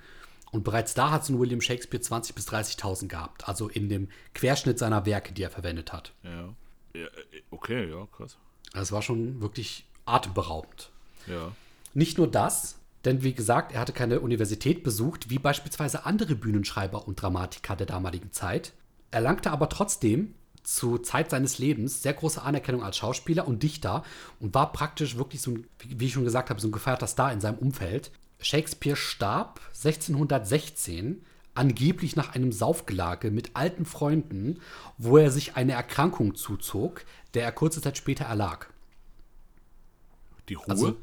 Und bereits da hat so ein William Shakespeare 20.000 bis 30.000 gehabt. Also in dem Querschnitt seiner Werke, die er verwendet hat. Ja. ja okay, ja, krass. Das war schon wirklich atemberaubend. Ja. Nicht nur das, denn wie gesagt, er hatte keine Universität besucht, wie beispielsweise andere Bühnenschreiber und Dramatiker der damaligen Zeit, erlangte aber trotzdem zur Zeit seines Lebens sehr große Anerkennung als Schauspieler und Dichter und war praktisch wirklich so ein, wie ich schon gesagt habe, so ein gefeierter Star in seinem Umfeld. Shakespeare starb 1616 angeblich nach einem Saufgelage mit alten Freunden, wo er sich eine Erkrankung zuzog, der er kurze Zeit später erlag. Die Ruhe? Also,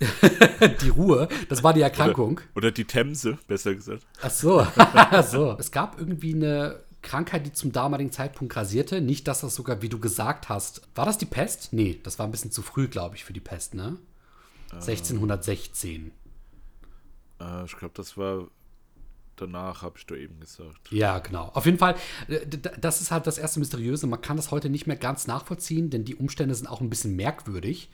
die Ruhe, das war die Erkrankung. Oder, oder die Themse, besser gesagt. Ach so. so. Es gab irgendwie eine Krankheit, die zum damaligen Zeitpunkt grasierte. Nicht, dass das sogar, wie du gesagt hast, war das die Pest? Nee, das war ein bisschen zu früh, glaube ich, für die Pest, ne? Äh, 1616. Äh, ich glaube, das war danach, habe ich da eben gesagt. Ja, genau. Auf jeden Fall, äh, das ist halt das erste Mysteriöse. Man kann das heute nicht mehr ganz nachvollziehen, denn die Umstände sind auch ein bisschen merkwürdig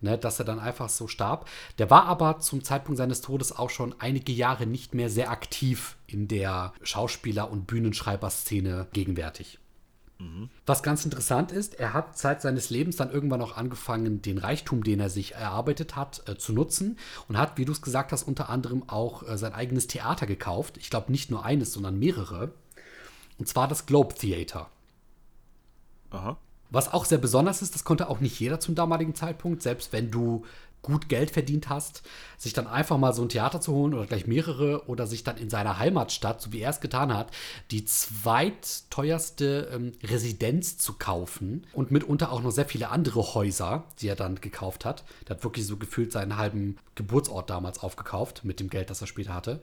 ne, dass er dann einfach so starb. Der war aber zum Zeitpunkt seines Todes auch schon einige Jahre nicht mehr sehr aktiv in der Schauspieler- und Bühnenschreiberszene gegenwärtig. Was ganz interessant ist, er hat Zeit seines Lebens dann irgendwann auch angefangen, den Reichtum, den er sich erarbeitet hat, äh, zu nutzen und hat, wie du es gesagt hast, unter anderem auch äh, sein eigenes Theater gekauft. Ich glaube nicht nur eines, sondern mehrere. Und zwar das Globe Theater. Aha. Was auch sehr besonders ist, das konnte auch nicht jeder zum damaligen Zeitpunkt, selbst wenn du gut Geld verdient hast, sich dann einfach mal so ein Theater zu holen oder gleich mehrere oder sich dann in seiner Heimatstadt, so wie er es getan hat, die zweitteuerste ähm, Residenz zu kaufen und mitunter auch noch sehr viele andere Häuser, die er dann gekauft hat. Der hat wirklich so gefühlt seinen halben Geburtsort damals aufgekauft mit dem Geld, das er später hatte.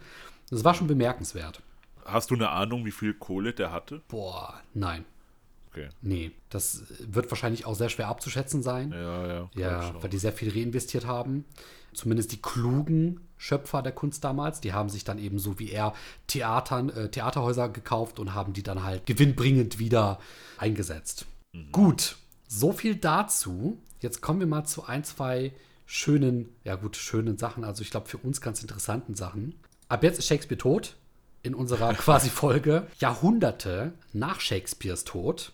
Das war schon bemerkenswert. Hast du eine Ahnung, wie viel Kohle der hatte? Boah, nein. Okay. Nee, das wird wahrscheinlich auch sehr schwer abzuschätzen sein. Ja, ja. Ja, weil die sehr viel reinvestiert haben. Zumindest die klugen Schöpfer der Kunst damals, die haben sich dann eben so wie er Theatern, äh, Theaterhäuser gekauft und haben die dann halt gewinnbringend wieder eingesetzt. Mhm. Gut, so viel dazu. Jetzt kommen wir mal zu ein, zwei schönen, ja gut, schönen Sachen, also ich glaube für uns ganz interessanten Sachen. Ab jetzt ist Shakespeare tot in unserer quasi Folge. Jahrhunderte nach Shakespeares Tod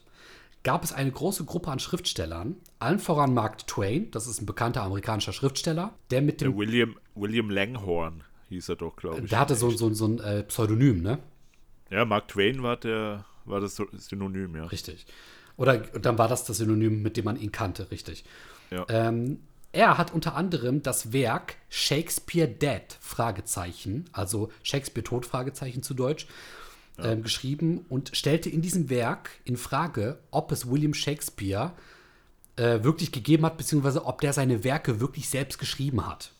gab es eine große Gruppe an Schriftstellern, allen voran Mark Twain, das ist ein bekannter amerikanischer Schriftsteller, der mit dem. Der William, William Langhorne hieß er doch, glaube ich. Der hatte so, so, so ein äh, Pseudonym, ne? Ja, Mark Twain war, der, war das Synonym, ja. Richtig. Oder dann war das das Synonym, mit dem man ihn kannte, richtig. Ja. Ähm, er hat unter anderem das Werk Shakespeare Dead, Fragezeichen, also Shakespeare Tod, Fragezeichen zu Deutsch, ja. ähm, geschrieben und stellte in diesem Werk in Frage, ob es William Shakespeare äh, wirklich gegeben hat, beziehungsweise ob der seine Werke wirklich selbst geschrieben hat.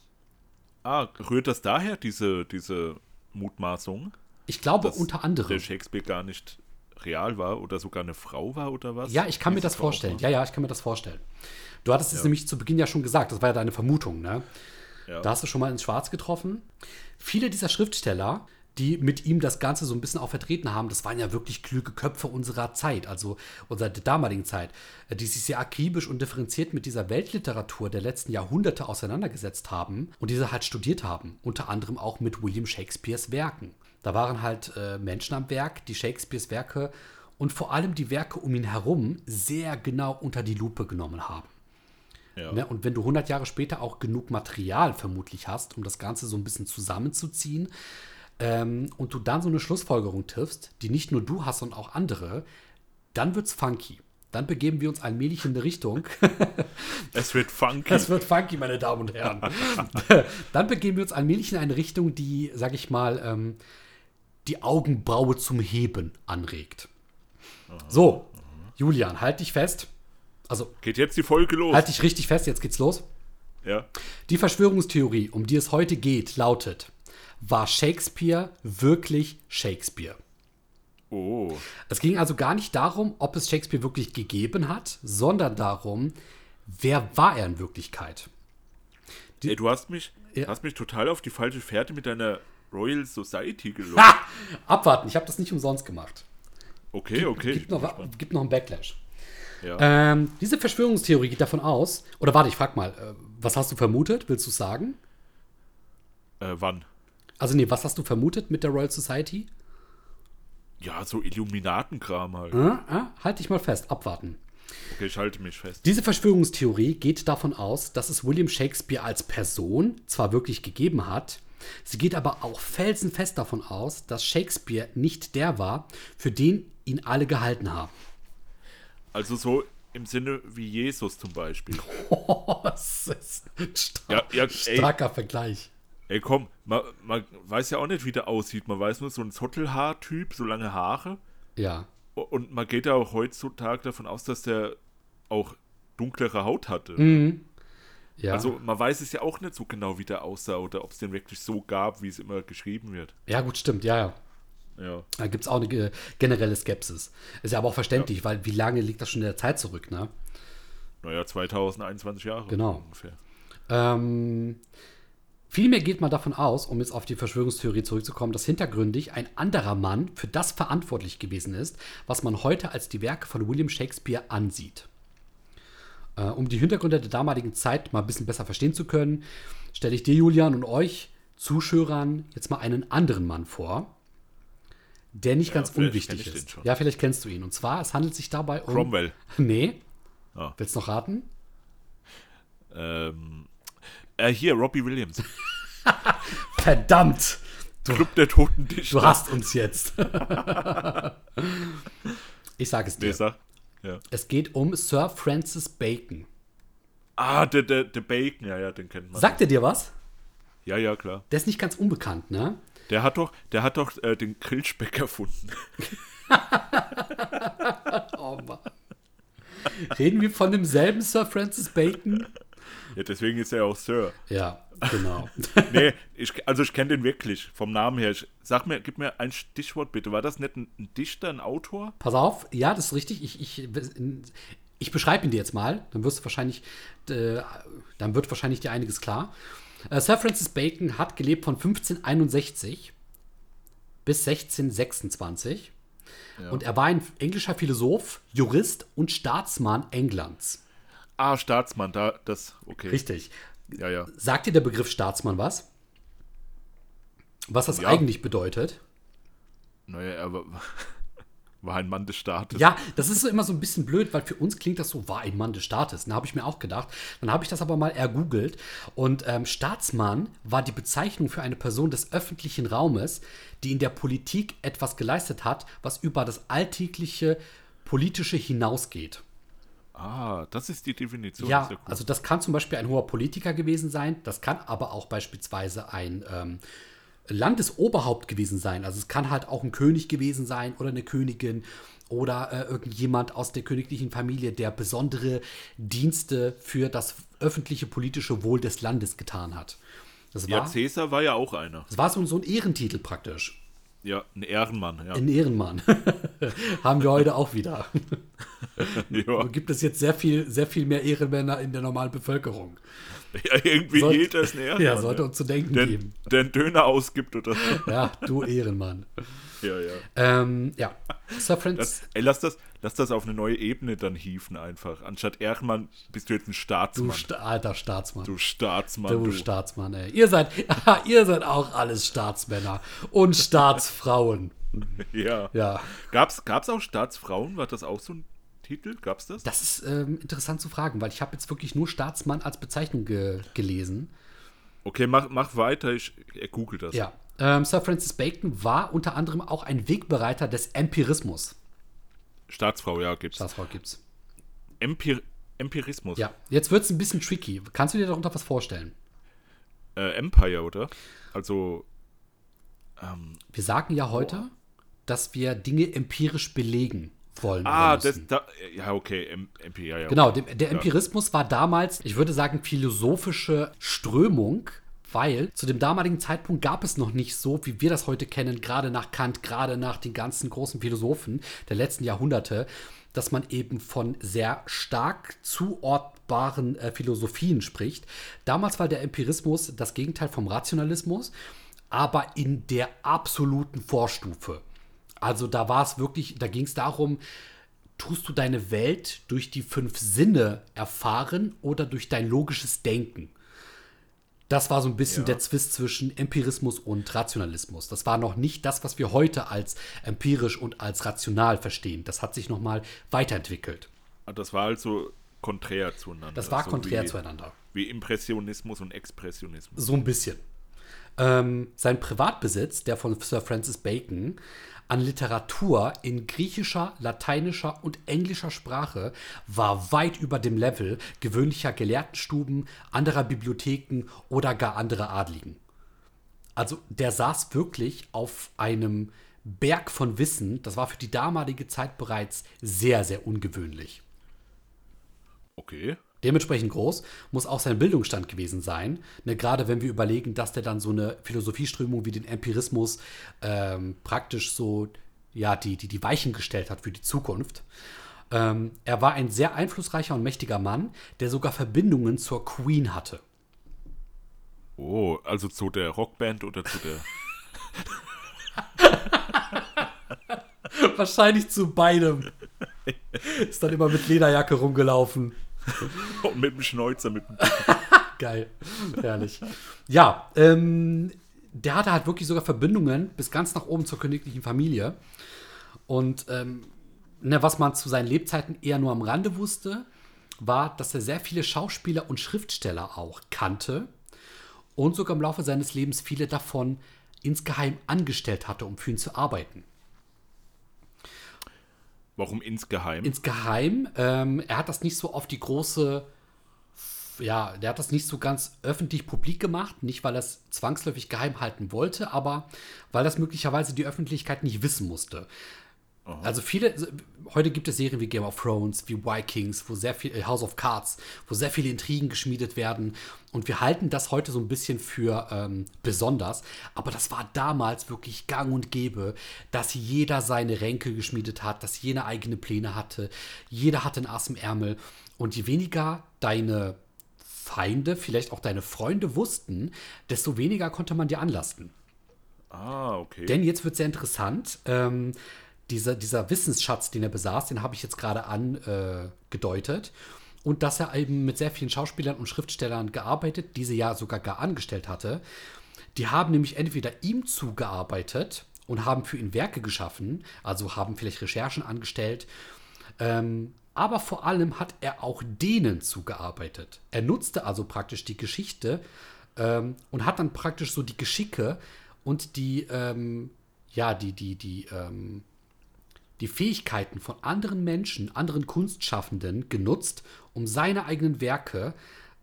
Ah, rührt das daher, diese, diese Mutmaßung? Ich glaube unter anderem. Der Shakespeare gar nicht real war oder sogar eine Frau war oder was? Ja, ich kann mir das vorstellen. Ja, ja, ich kann mir das vorstellen. Du hattest ja. es nämlich zu Beginn ja schon gesagt, das war ja deine Vermutung, ne? Ja. Da hast du schon mal ins Schwarz getroffen. Viele dieser Schriftsteller die mit ihm das Ganze so ein bisschen auch vertreten haben, das waren ja wirklich kluge Köpfe unserer Zeit, also unserer damaligen Zeit, äh, die sich sehr akribisch und differenziert mit dieser Weltliteratur der letzten Jahrhunderte auseinandergesetzt haben und diese halt studiert haben, unter anderem auch mit William Shakespeares Werken. Da waren halt äh, Menschen am Werk, die Shakespeares Werke und vor allem die Werke um ihn herum sehr genau unter die Lupe genommen haben. Ja. Ne? Und wenn du 100 Jahre später auch genug Material vermutlich hast, um das Ganze so ein bisschen zusammenzuziehen, ähm, und du dann so eine Schlussfolgerung triffst, die nicht nur du hast, sondern auch andere, dann wird's funky. Dann begeben wir uns allmählich in eine Richtung. es wird funky. Es wird funky, meine Damen und Herren. dann begeben wir uns allmählich in eine Richtung, die, sag ich mal, ähm, die Augenbraue zum Heben anregt. So, Julian, halt dich fest. Also, geht jetzt die Folge los. Halt dich richtig fest, jetzt geht's los. Ja. Die Verschwörungstheorie, um die es heute geht, lautet: war Shakespeare wirklich Shakespeare. Oh. Es ging also gar nicht darum, ob es Shakespeare wirklich gegeben hat, sondern darum, wer war er in Wirklichkeit. Die, Ey, du hast mich, ja. hast mich total auf die falsche Fährte mit deiner Royal Society gelockt. Ha! Abwarten, ich habe das nicht umsonst gemacht. Okay, okay. Gibt noch, gibt noch einen Backlash. Ja. Ähm, diese Verschwörungstheorie geht davon aus, oder warte, ich frag mal, äh, was hast du vermutet? Willst du sagen? Äh, wann? Also, nee, was hast du vermutet mit der Royal Society? Ja, so Illuminatenkram halt. Äh, äh, halt dich mal fest, abwarten. Okay, ich halte mich fest. Diese Verschwörungstheorie geht davon aus, dass es William Shakespeare als Person zwar wirklich gegeben hat, sie geht aber auch felsenfest davon aus, dass Shakespeare nicht der war, für den ihn alle gehalten haben. Also so im Sinne wie Jesus zum Beispiel. Oh, das ist ein star Ja, ja, starker Vergleich. Ey, komm, man, man weiß ja auch nicht, wie der aussieht. Man weiß nur, so ein Zottelhaar-Typ, so lange Haare. Ja. Und man geht ja auch heutzutage davon aus, dass der auch dunklere Haut hatte. Mhm. Ja. Also man weiß es ja auch nicht so genau, wie der aussah oder ob es den wirklich so gab, wie es immer geschrieben wird. ja, gut, stimmt, ja, ja. Ja. Da gibt es auch eine ge- generelle Skepsis. Ist ja aber auch verständlich, weil wie lange liegt das schon in der Zeit zurück, ne? Naja, 2021 Jahre Genau. ungefähr. Ähm, vielmehr geht man davon aus, um jetzt auf die Verschwörungstheorie zurückzukommen, dass hintergründig ein anderer Mann für das verantwortlich gewesen ist, was man heute als die Werke von William Shakespeare ansieht. Äh, um die Hintergründe der damaligen Zeit mal ein bisschen besser verstehen zu können, stelle ich dir, Julian, und euch Zuschauern jetzt mal einen anderen Mann vor, der nicht ganz vielleicht unwichtig ist. Ja, vielleicht kennst du ihn. Und zwar, es handelt sich dabei um. Cromwell. Nee. Ah. Willst du noch raten? Ähm, äh, hier, Robbie Williams. Verdammt! Du, Club der Toten Dichter. du hast uns jetzt. ich sage es dir. Nee, sag. Ja. Es geht um Sir Francis Bacon. Ah, der, der, der Bacon, ja, ja, den kennt man. Sagt er dir was? Ja, ja, klar. Der ist nicht ganz unbekannt, ne? Der hat doch, der hat doch äh, den Grillspeck erfunden. Oh Mann. Reden wir von demselben Sir Francis Bacon? Ja, deswegen ist er auch Sir. Ja, genau. Nee, ich, also ich kenne den wirklich vom Namen her. Ich, sag mir, gib mir ein Stichwort bitte. War das nicht ein, ein Dichter, ein Autor? Pass auf, ja, das ist richtig. Ich, ich, ich beschreibe ihn dir jetzt mal, dann wirst du wahrscheinlich, äh, dann wird wahrscheinlich dir einiges klar. Äh, Sir Francis Bacon hat gelebt von 1561 bis 1626 und er war ein englischer Philosoph, Jurist und Staatsmann Englands. Ah, Staatsmann, da, das, okay. Richtig. Ja, ja. Sagt dir der Begriff Staatsmann was? Was das Ja. eigentlich bedeutet? Naja, er war, war ein Mann des Staates. Ja, das ist so immer so ein bisschen blöd, weil für uns klingt das so, war ein Mann des Staates. Da habe ich mir auch gedacht. Dann habe ich das aber mal ergoogelt. Und ähm, Staatsmann war die Bezeichnung für eine Person des öffentlichen Raumes, die in der Politik etwas geleistet hat, was über das alltägliche politische hinausgeht. Ah, das ist die Definition. Ja, gut. also das kann zum Beispiel ein hoher Politiker gewesen sein, das kann aber auch beispielsweise ein ähm, Landesoberhaupt gewesen sein. Also es kann halt auch ein König gewesen sein oder eine Königin oder äh, irgendjemand aus der königlichen Familie, der besondere Dienste für das öffentliche politische Wohl des Landes getan hat. Das ja, war, Cäsar war ja auch einer. das war so, so ein Ehrentitel praktisch. Ja, ein Ehrenmann, ja. Ein Ehrenmann. Haben wir heute auch wieder. ja. Gibt es jetzt sehr viel, sehr viel mehr Ehrenmänner in der normalen Bevölkerung. ja irgendwie jeder ist ein Ehrenmann. Ja, sollte uns zu denken der, geben. der einen Döner ausgibt oder so. Ja, du Ehrenmann. Ja, ja. Ähm, ja, Sir Francis. Das, ey, lass das, lass das auf eine neue Ebene dann hieven einfach. Anstatt Ehrenmann bist du jetzt ein Du Staatsmann. Sta alter Staatsmann. Du Staatsmann, Du, du. Staatsmann, ey. Ihr seid, ihr seid auch alles Staatsmänner und Staatsfrauen. Ja. Ja, Gab's, gab's auch Staatsfrauen? War das auch so ein Titel? Gab's das? das ist ähm, interessant zu fragen, weil ich habe jetzt wirklich nur Staatsmann als Bezeichnung ge gelesen. Okay, mach, mach weiter, ich äh, google das. Ja, ähm, Sir Francis Bacon war unter anderem auch ein Wegbereiter des Empirismus. Staatsfrau, ja, gibt's. Staatsfrau gibt's. Empir Empirismus. Ja, jetzt wird es ein bisschen tricky. Kannst du dir darunter was vorstellen? Äh, Empire, oder? Also, ähm, Wir sagen ja heute, dass wir Dinge empirisch belegen wollen. ah, das, da, ja, okay, em, Empire, ja, ja. Genau, der, der Empirismus war damals, ich würde sagen, philosophische Strömung, weil zu dem damaligen Zeitpunkt gab es noch nicht so, wie wir das heute kennen, gerade nach Kant, gerade nach den ganzen großen Philosophen der letzten Jahrhunderte, dass man eben von sehr stark zuortbaren äh, Philosophien spricht. Damals war der Empirismus das Gegenteil vom Rationalismus, aber in der absoluten Vorstufe. Also da war es wirklich, da ging es darum, tust du deine Welt durch die fünf Sinne erfahren oder durch dein logisches Denken? Das war so ein bisschen Ja. der Zwist zwischen Empirismus und Rationalismus. Das war noch nicht das, was wir heute als empirisch und als rational verstehen. Das hat sich noch mal weiterentwickelt. Ah, Das war also konträr zueinander. Das war so konträr wie, zueinander. Wie Impressionismus und Expressionismus. So ein bisschen. Ähm, sein Privatbesitz, der von Sir Francis Bacon, an Literatur in griechischer, lateinischer und englischer Sprache war weit über dem Level gewöhnlicher Gelehrtenstuben, anderer Bibliotheken oder gar anderer Adligen. Also der saß wirklich auf einem Berg von Wissen, das war für die damalige Zeit bereits sehr, sehr ungewöhnlich. Okay. Dementsprechend groß muss auch sein Bildungsstand gewesen sein. Ne, gerade wenn wir überlegen, dass der dann so eine Philosophieströmung wie den Empirismus ähm, praktisch so ja, die, die, die Weichen gestellt hat für die Zukunft. Ähm, er war ein sehr einflussreicher und mächtiger Mann, der sogar Verbindungen zur Queen hatte. Oh, also zu der Rockband oder zu der. Wahrscheinlich zu beidem. Ist dann immer mit Lederjacke rumgelaufen. Mit dem Schnäuzer, mit dem. Geil. Herrlich. Ja, ähm, der hatte halt wirklich sogar Verbindungen bis ganz nach oben zur königlichen Familie. Und ähm, ne, was man zu seinen Lebzeiten eher nur am Rande wusste, war, dass er sehr viele Schauspieler und Schriftsteller auch kannte und sogar im Laufe seines Lebens viele davon insgeheim angestellt hatte, um für ihn zu arbeiten. Warum insgeheim? insgeheim. Ähm, er hat das nicht so auf die große, ja, der hat das nicht so ganz öffentlich publik gemacht, nicht weil er es zwangsläufig geheim halten wollte, aber weil das möglicherweise die Öffentlichkeit nicht wissen musste. Also viele, heute gibt es Serien wie Game of Thrones, wie Vikings, wo sehr viel, äh, House of Cards, wo sehr viele Intrigen geschmiedet werden. Und wir halten das heute so ein bisschen für ähm, besonders. Aber das war damals wirklich gang und gäbe, dass jeder seine Ränke geschmiedet hat, dass jeder eigene Pläne hatte. Jeder hatte ein Ass im Ärmel. Und je weniger deine Feinde, vielleicht auch deine Freunde wussten, desto weniger konnte man dir anlasten. ah, okay. Denn jetzt wird sehr interessant. Ähm, dieser, dieser Wissensschatz, den er besaß, den habe ich jetzt gerade angedeutet. Und dass er eben mit sehr vielen Schauspielern und Schriftstellern gearbeitet, diese ja sogar gar angestellt hatte. Die haben nämlich entweder ihm zugearbeitet und haben für ihn Werke geschaffen, also haben vielleicht Recherchen angestellt, ähm, aber vor allem hat er auch denen zugearbeitet. Er nutzte also praktisch die Geschichte ähm, und hat dann praktisch so die Geschicke und die, ähm, ja, die, die, die, ähm, die Fähigkeiten von anderen Menschen, anderen Kunstschaffenden genutzt, um seine eigenen Werke,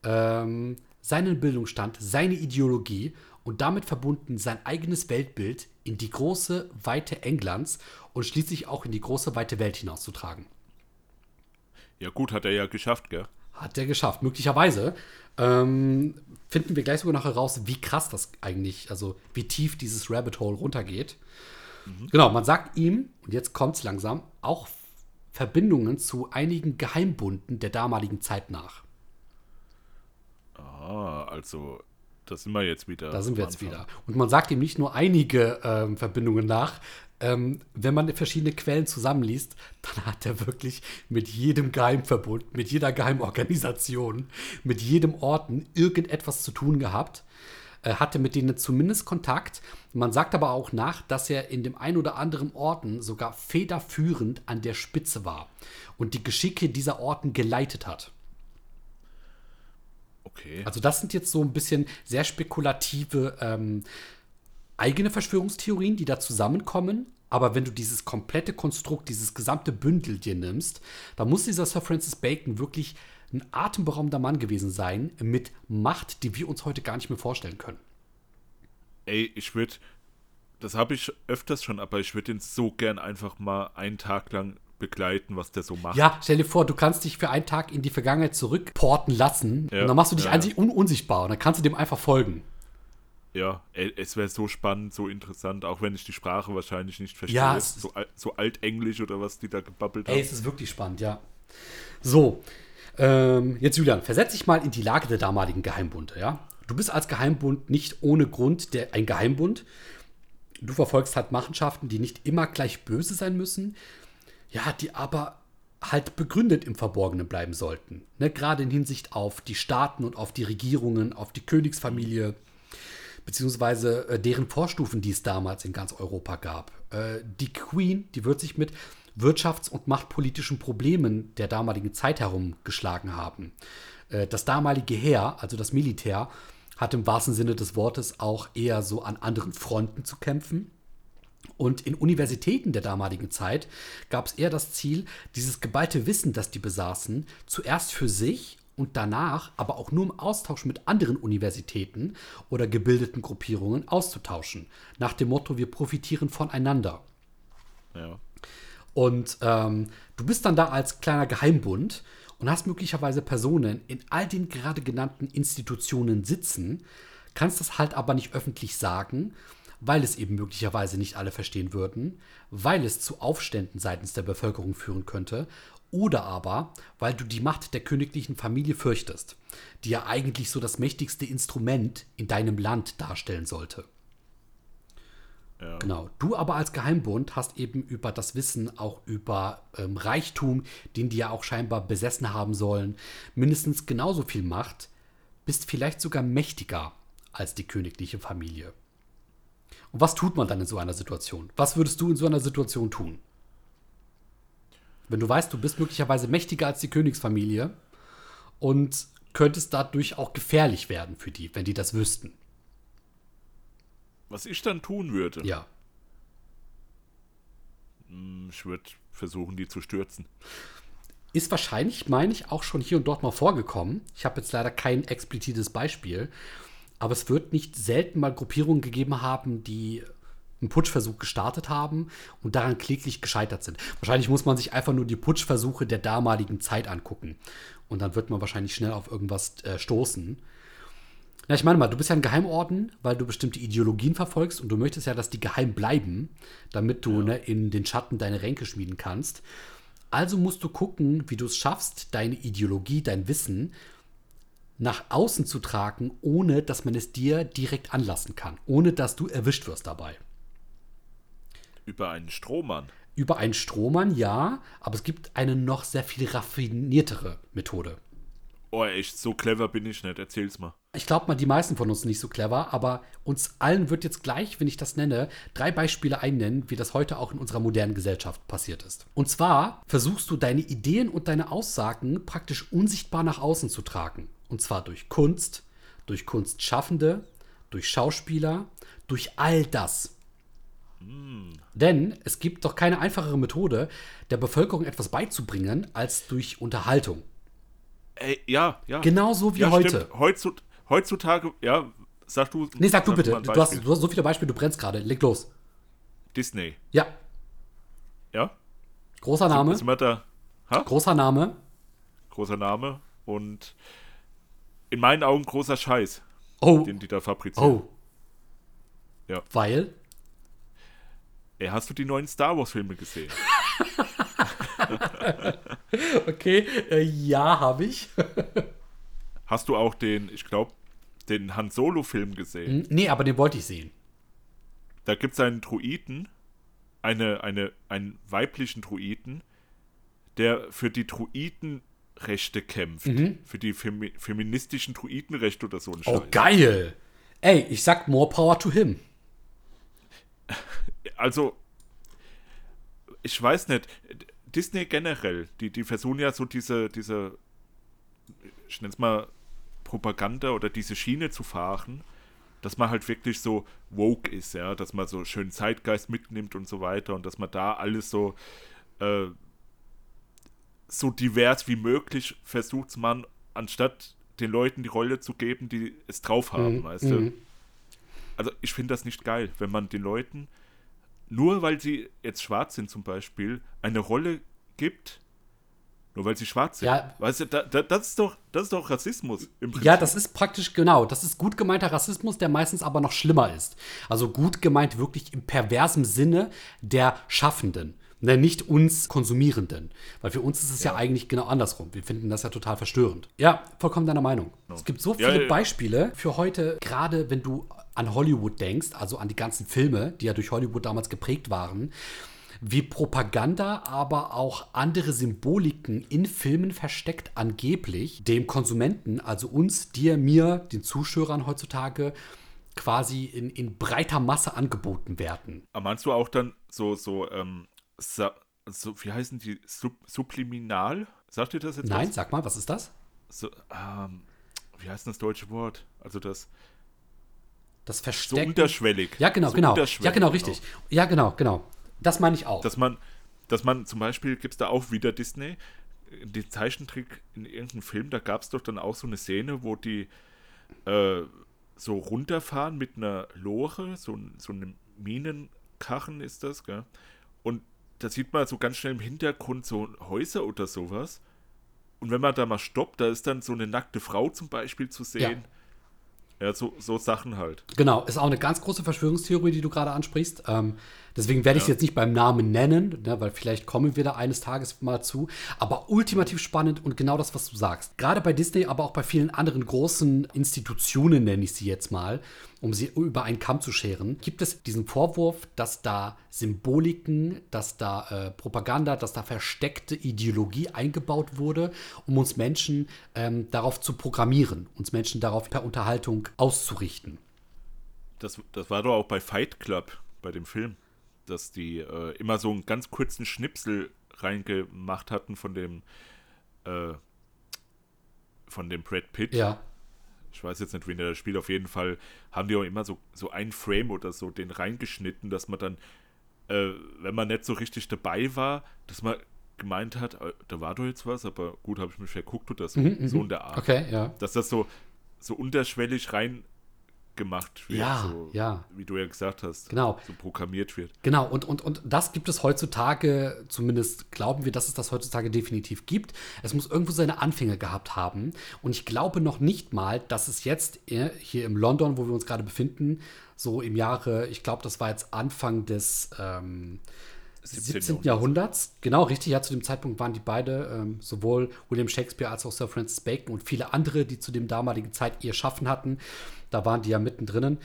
ähm, seinen Bildungsstand, seine Ideologie und damit verbunden sein eigenes Weltbild in die große, weite Englands und schließlich auch in die große, weite Welt hinauszutragen. ja, gut, hat er ja geschafft, gell? Hat er geschafft. Möglicherweise ähm, finden wir gleich sogar noch heraus, wie krass das eigentlich, also wie tief dieses Rabbit Hole runtergeht. Genau, man sagt ihm, und jetzt kommt es langsam, auch Verbindungen zu einigen Geheimbunden der damaligen Zeit nach. Ah, also, da sind wir jetzt wieder. Da sind wir jetzt wieder. Und man sagt ihm nicht nur einige ähm, Verbindungen nach. Ähm, wenn man verschiedene Quellen zusammenliest, dann hat er wirklich mit jedem Geheimverbund, mit jeder Geheimorganisation, mit jedem Orten irgendetwas zu tun gehabt. Er hatte mit denen zumindest Kontakt. Man sagt aber auch nach, dass er in dem ein oder anderen Orten sogar federführend an der Spitze war und die Geschicke dieser Orten geleitet hat. Okay. Also das sind jetzt so ein bisschen sehr spekulative ähm, eigene Verschwörungstheorien, die da zusammenkommen. Aber wenn du dieses komplette Konstrukt, dieses gesamte Bündel dir nimmst, dann muss dieser Sir Francis Bacon wirklich ein atemberaubender Mann gewesen sein mit Macht, die wir uns heute gar nicht mehr vorstellen können. Ey, ich würde, das habe ich öfters schon, aber ich würde ihn so gern einfach mal einen Tag lang begleiten, was der so macht. Ja, stell dir vor, du kannst dich für einen Tag in die Vergangenheit zurückporten lassen Ja, und dann machst du dich ja, an sich un unsichtbar und dann kannst du dem einfach folgen. Ja, ey, es wäre so spannend, so interessant, auch wenn ich die Sprache wahrscheinlich nicht verstehe. Ja, so, so altenglisch oder was die da gebabbelt Ey, haben. es ist wirklich spannend, ja. So, ähm, jetzt Julian, versetz dich mal in die Lage der damaligen Geheimbunde, ja. Du bist als Geheimbund nicht ohne Grund der, ein Geheimbund. Du verfolgst halt Machenschaften, die nicht immer gleich böse sein müssen, ja, die aber halt begründet im Verborgenen bleiben sollten. Ne? Gerade in Hinsicht auf die Staaten und auf die Regierungen, auf die Königsfamilie, beziehungsweise äh, deren Vorstufen, die es damals in ganz Europa gab. Äh, die Queen, die wird sich mit wirtschafts- und machtpolitischen Problemen der damaligen Zeit herumgeschlagen haben. Äh, das damalige Heer, also das Militär, hat im wahrsten Sinne des Wortes auch eher so an anderen Fronten zu kämpfen. Und in Universitäten der damaligen Zeit gab es eher das Ziel, dieses geballte Wissen, das die besaßen, zuerst für sich und danach aber auch nur im Austausch mit anderen Universitäten oder gebildeten Gruppierungen auszutauschen. Nach dem Motto, wir profitieren voneinander. Ja. Und ähm, du bist dann da als kleiner Geheimbund und hast möglicherweise Personen in all den gerade genannten Institutionen sitzen, kannst das halt aber nicht öffentlich sagen, weil es eben möglicherweise nicht alle verstehen würden, weil es zu Aufständen seitens der Bevölkerung führen könnte oder aber, weil du die Macht der königlichen Familie fürchtest, die ja eigentlich so das mächtigste Instrument in deinem Land darstellen sollte. Ja. Genau. Du aber als Geheimbund hast eben über das Wissen, auch über ähm, Reichtum, den die ja auch scheinbar besessen haben sollen, mindestens genauso viel Macht, bist vielleicht sogar mächtiger als die königliche Familie. Und was tut man dann in so einer Situation? Was würdest du in so einer Situation tun? Wenn du weißt, du bist möglicherweise mächtiger als die Königsfamilie und könntest dadurch auch gefährlich werden für die, wenn die das wüssten. Was ich dann tun würde, Ja. hm, ich würde versuchen, die zu stürzen. Ist wahrscheinlich, meine ich, auch schon hier und dort mal vorgekommen. Ich habe jetzt leider kein explizites Beispiel. Aber es wird nicht selten mal Gruppierungen gegeben haben, die einen Putschversuch gestartet haben und daran kläglich gescheitert sind. Wahrscheinlich muss man sich einfach nur die Putschversuche der damaligen Zeit angucken. Und dann wird man wahrscheinlich schnell auf irgendwas äh, stoßen. Na, ich meine mal, du bist ja ein Geheimorden, weil du bestimmte Ideologien verfolgst und du möchtest ja, dass die geheim bleiben, damit du ne, in den Schatten deine Ränke schmieden kannst. Also musst du gucken, wie du es schaffst, deine Ideologie, dein Wissen nach außen zu tragen, ohne dass man es dir direkt anlassen kann, ohne dass du erwischt wirst dabei. Über einen Strohmann. Über einen Strohmann, ja, aber es gibt eine noch sehr viel raffiniertere Methode. Oh, echt, so clever bin ich nicht. Erzähl's mal. Ich glaube mal, die meisten von uns sind nicht so clever, aber uns allen wird jetzt gleich, wenn ich das nenne, drei Beispiele einnennen, wie das heute auch in unserer modernen Gesellschaft passiert ist. Und zwar versuchst du deine Ideen und deine Aussagen praktisch unsichtbar nach außen zu tragen. Und zwar durch Kunst, durch Kunstschaffende, durch Schauspieler, durch all das. Denn es gibt doch keine einfachere Methode, der Bevölkerung etwas beizubringen, als durch Unterhaltung. Ey, ja, ja. Genauso wie ja, heute. Stimmt. Heutzu- heutzutage, ja, sag du. Nee, sag du bitte. Du hast, du hast so viele Beispiele, du brennst gerade. Leg los. Disney, Ja, ja? großer Name. Sind wir da? Ha? Großer Name. Großer Name und in meinen Augen großer Scheiß, Oh, den die da fabrizieren. oh. Ja. Weil? Ey, hast du die neuen Star Wars-Filme gesehen? Okay, äh, ja, habe ich. Hast du auch den, ich glaube, den Han Solo-Film gesehen? nee, aber den wollte ich sehen. Da gibt es einen Druiden, eine, eine, einen weiblichen Druiden, der für die Druidenrechte kämpft. Für die femi feministischen Druidenrechte oder so ein Oh, Scheiß. geil. Ey, ich sag more power to him. Also, ich weiß nicht, Disney generell, die, die versuchen ja so diese, diese, ich nenne es mal Propaganda oder diese Schiene zu fahren, dass man halt wirklich so woke ist, ja, dass man so schön Zeitgeist mitnimmt und so weiter und dass man da alles so, äh, so divers wie möglich versucht man, anstatt den Leuten die Rolle zu geben, die es drauf haben, weißt du? Also ich finde das nicht geil, wenn man den Leuten, nur weil sie jetzt schwarz sind zum Beispiel, eine Rolle gibt, nur weil sie schwarz sind. Ja. Weißt du, da, da, das, ist doch, das ist doch Rassismus im Prinzip. Ja, das ist praktisch genau. Das ist gut gemeinter Rassismus, der meistens aber noch schlimmer ist. Also gut gemeint wirklich im perversen Sinne der Schaffenden. Ne, nicht uns Konsumierenden. Weil für uns ist es ja. eigentlich genau andersrum. Wir finden das ja total verstörend. Ja, vollkommen deiner Meinung. Es gibt so Ja, viele ja, ja. Beispiele für heute, gerade wenn du an Hollywood denkst, also an die ganzen Filme, die ja durch Hollywood damals geprägt waren. Wie Propaganda, aber auch andere Symboliken in Filmen versteckt angeblich dem Konsumenten, also uns, dir, mir, den Zuschauern heutzutage, quasi in, in breiter Masse angeboten werden. Aber meinst du auch dann so, so, ähm, so, wie heißen die, Sub, subliminal? Sagt ihr das jetzt? Nein, was? sag mal, was ist das? So, ähm, wie heißt das deutsche Wort? Also das. Das Verstecken. So unterschwellig. Ja, genau, so genau. Ja, genau, richtig. Genau. Ja, genau, genau. Das meine ich auch. Dass man, dass man zum Beispiel, gibt es da auch wieder Disney, den Zeichentrick in irgendeinem Film, da gab es doch dann auch so eine Szene, wo die äh, so runterfahren mit einer Lore, so, so einem Minenkachen ist das, gell? Und da sieht man so ganz schnell im Hintergrund so Häuser oder sowas. Und wenn man da mal stoppt, da ist dann so eine nackte Frau zum Beispiel zu sehen. Ja. Ja, so, so Sachen halt. Genau, ist auch eine ganz große Verschwörungstheorie, die du gerade ansprichst. Ähm, deswegen werde ich es ja. jetzt nicht beim Namen nennen, ne, weil vielleicht kommen wir da eines Tages mal zu. Aber ultimativ spannend und genau das, was du sagst. Gerade bei Disney, aber auch bei vielen anderen großen Institutionen, nenne ich sie jetzt mal, um sie über einen Kamm zu scheren, gibt es diesen Vorwurf, dass da Symboliken, dass da äh, Propaganda, dass da versteckte Ideologie eingebaut wurde, um uns Menschen ähm, darauf zu programmieren, uns Menschen darauf per Unterhaltung auszurichten. Das, das war doch auch bei Fight Club, bei dem Film, dass die äh, immer so einen ganz kurzen Schnipsel reingemacht hatten von dem äh, von dem Brad Pitt. Ja ich weiß jetzt nicht, wen der spielt, auf jeden Fall haben die auch immer so, so ein Frame oder so den reingeschnitten, dass man dann, äh, wenn man nicht so richtig dabei war, dass man gemeint hat, äh, da war doch jetzt was, aber gut, habe ich mich verguckt oder so, mhm, so mhm. in der Art. Okay, ja. Dass das so, so unterschwellig rein gemacht wird. Ja, so, ja. Wie du ja gesagt hast. Genau. So programmiert wird. Genau, und, und, und das gibt es heutzutage, zumindest glauben wir, dass es das heutzutage definitiv gibt. Es muss irgendwo seine Anfänge gehabt haben. Und ich glaube noch nicht mal, dass es jetzt hier im London, wo wir uns gerade befinden, so im Jahre, ich glaube, das war jetzt Anfang des ähm, 17. 17. Jahrhunderts. Genau, richtig. Ja, zu dem Zeitpunkt waren die beide, ähm, sowohl William Shakespeare als auch Sir Francis Bacon und viele andere, die zu dem damaligen Zeit ihr Schaffen hatten. Da waren die ja mittendrin.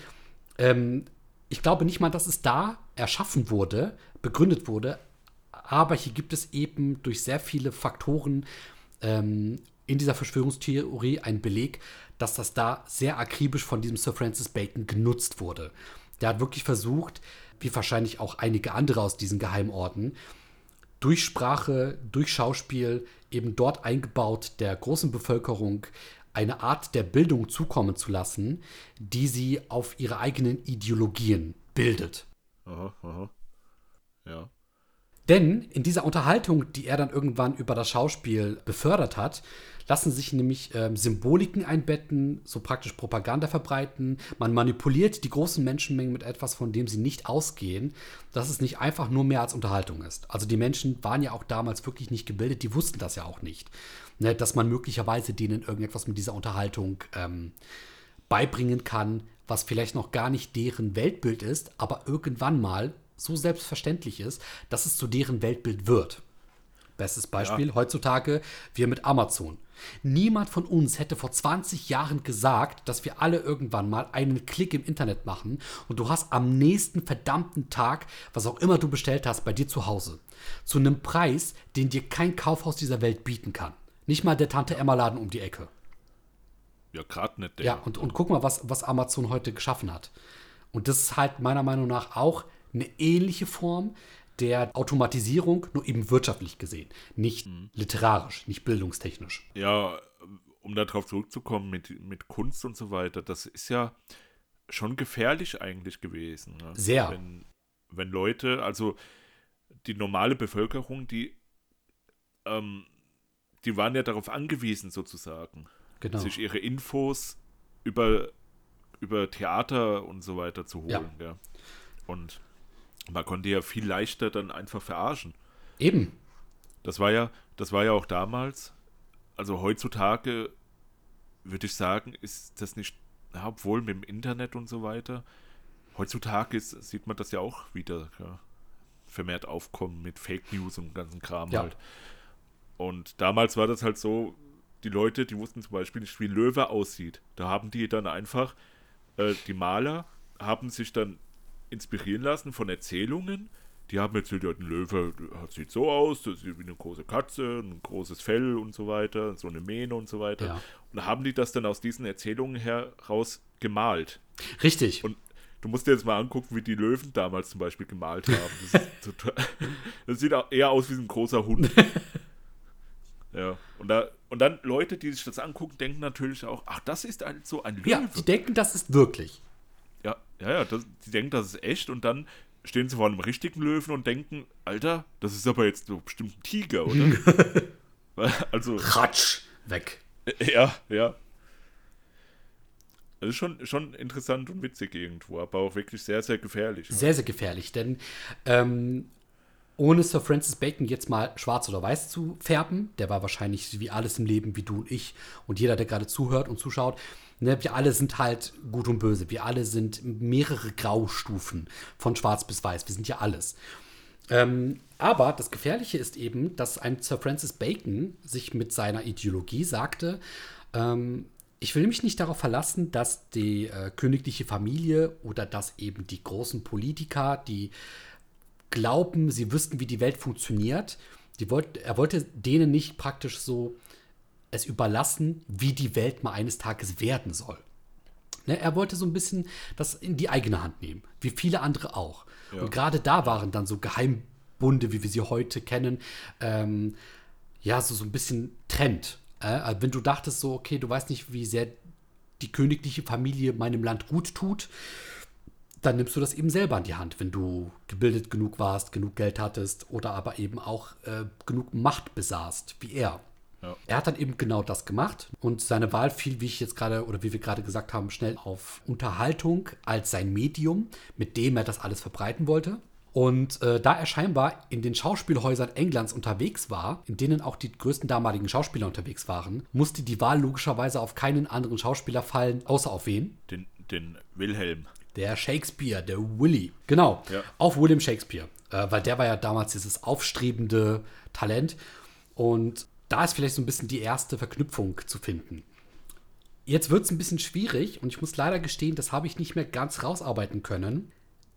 Ähm, ich glaube nicht mal, dass es da erschaffen wurde, begründet wurde, aber hier gibt es eben durch sehr viele Faktoren ähm, in dieser Verschwörungstheorie einen Beleg, dass das da sehr akribisch von diesem Sir Francis Bacon genutzt wurde. Der hat wirklich versucht, wie wahrscheinlich auch einige andere aus diesen Geheimorten, durch Sprache, durch Schauspiel eben dort eingebaut der großen Bevölkerung eine Art der Bildung zukommen zu lassen, die sie auf ihre eigenen Ideologien bildet. Aha, aha. Ja. Denn in dieser Unterhaltung, die er dann irgendwann über das Schauspiel befördert hat, lassen sich nämlich ähm, Symboliken einbetten, so praktisch Propaganda verbreiten. Man manipuliert die großen Menschenmengen mit etwas, von dem sie nicht ausgehen, dass es nicht einfach nur mehr als Unterhaltung ist. Also die Menschen waren ja auch damals wirklich nicht gebildet, die wussten das ja auch nicht. Ne, dass man möglicherweise denen irgendetwas mit dieser Unterhaltung ähm, beibringen kann, was vielleicht noch gar nicht deren Weltbild ist, aber irgendwann mal so selbstverständlich ist, dass es zu deren Weltbild wird. Bestes Beispiel ja. heutzutage wir mit Amazon. Niemand von uns hätte vor 20 Jahren gesagt, dass wir alle irgendwann mal einen Klick im Internet machen und du hast am nächsten verdammten Tag, was auch immer du bestellt hast, bei dir zu Hause. Zu einem Preis, den dir kein Kaufhaus dieser Welt bieten kann. Nicht mal der Tante Emma Laden um die Ecke. Ja, gerade nicht der. Ja, und, und guck mal, was, was Amazon heute geschaffen hat. Und das ist halt meiner Meinung nach auch eine ähnliche Form der Automatisierung, nur eben wirtschaftlich gesehen, nicht mhm. literarisch, nicht bildungstechnisch. Ja, um darauf zurückzukommen mit, mit Kunst und so weiter, das ist ja schon gefährlich eigentlich gewesen. Ne? Sehr. Wenn, wenn Leute, also die normale Bevölkerung, die, ähm, die waren ja darauf angewiesen sozusagen, genau. sich ihre Infos über, über Theater und so weiter zu holen. Ja. ja. Und man konnte ja viel leichter dann einfach verarschen. Eben. Das war ja, das war ja auch damals. Also heutzutage würde ich sagen, ist das nicht, obwohl mit dem Internet und so weiter. Heutzutage ist, sieht man das ja auch wieder ja, vermehrt aufkommen mit Fake News und ganzen Kram ja. halt. Und damals war das halt so, die Leute, die wussten zum Beispiel nicht, wie Löwe aussieht. Da haben die dann einfach, äh, die Maler haben sich dann inspirieren lassen von Erzählungen, die haben jetzt wieder den Löwe, sieht so aus, das ist wie eine große Katze, ein großes Fell und so weiter, so eine Mähne und so weiter. Ja. Und da haben die das dann aus diesen Erzählungen heraus gemalt. Richtig. Und du musst dir jetzt mal angucken, wie die Löwen damals zum Beispiel gemalt haben. Das, total, das sieht auch eher aus wie ein großer Hund. Ja, und, da, und dann Leute, die sich das angucken, denken natürlich auch, ach, das ist halt so ein Löwe. ja, die denken, das ist wirklich. Ja, ja, das, die denken, das ist echt und dann stehen sie vor einem richtigen Löwen und denken, Alter, das ist aber jetzt so bestimmt ein Tiger, oder? Also, Ratsch, weg. ja, ja. Das ist schon, schon interessant und witzig irgendwo, aber auch wirklich sehr, sehr gefährlich. Sehr, sehr gefährlich, denn ähm, ohne Sir Francis Bacon jetzt mal schwarz oder weiß zu färben, der war wahrscheinlich wie alles im Leben wie du und ich und jeder, der gerade zuhört und zuschaut, ne, wir alle sind halt gut und böse. Wir alle sind mehrere Graustufen von schwarz bis weiß. Wir sind ja alles. Ähm, aber das Gefährliche ist eben, dass ein Sir Francis Bacon sich mit seiner Ideologie sagte, ähm, ich will mich nicht darauf verlassen, dass die äh, königliche Familie oder dass eben die großen Politiker, die glauben, sie wüssten, wie die Welt funktioniert, die wollt, er wollte denen nicht praktisch so es überlassen, wie die Welt mal eines Tages werden soll. Ne, er wollte so ein bisschen das in die eigene Hand nehmen, wie viele andere auch. Ja. Und gerade da waren dann so Geheimbunde, wie wir sie heute kennen, ähm, ja, so, so ein bisschen Trend. Äh, also wenn du dachtest so, okay, du weißt nicht, wie sehr die königliche Familie meinem Land gut tut, dann nimmst du das eben selber in die Hand, wenn du gebildet genug warst, genug Geld hattest oder aber eben auch äh, genug Macht besaßt, wie er. Ja. Er hat dann eben genau das gemacht und seine Wahl fiel, wie ich jetzt gerade oder wie wir gerade gesagt haben, schnell auf Unterhaltung als sein Medium, mit dem er das alles verbreiten wollte. Und äh, da er scheinbar in den Schauspielhäusern Englands unterwegs war, in denen auch die größten damaligen Schauspieler unterwegs waren, musste die Wahl logischerweise auf keinen anderen Schauspieler fallen, außer auf wen? Den, den Wilhelm. Der Shakespeare, der Willy. Genau, Ja. auf William Shakespeare. Äh, weil der war ja damals dieses aufstrebende Talent. Und da ist vielleicht so ein bisschen die erste Verknüpfung zu finden. Jetzt wird es ein bisschen schwierig und ich muss leider gestehen, das habe ich nicht mehr ganz rausarbeiten können.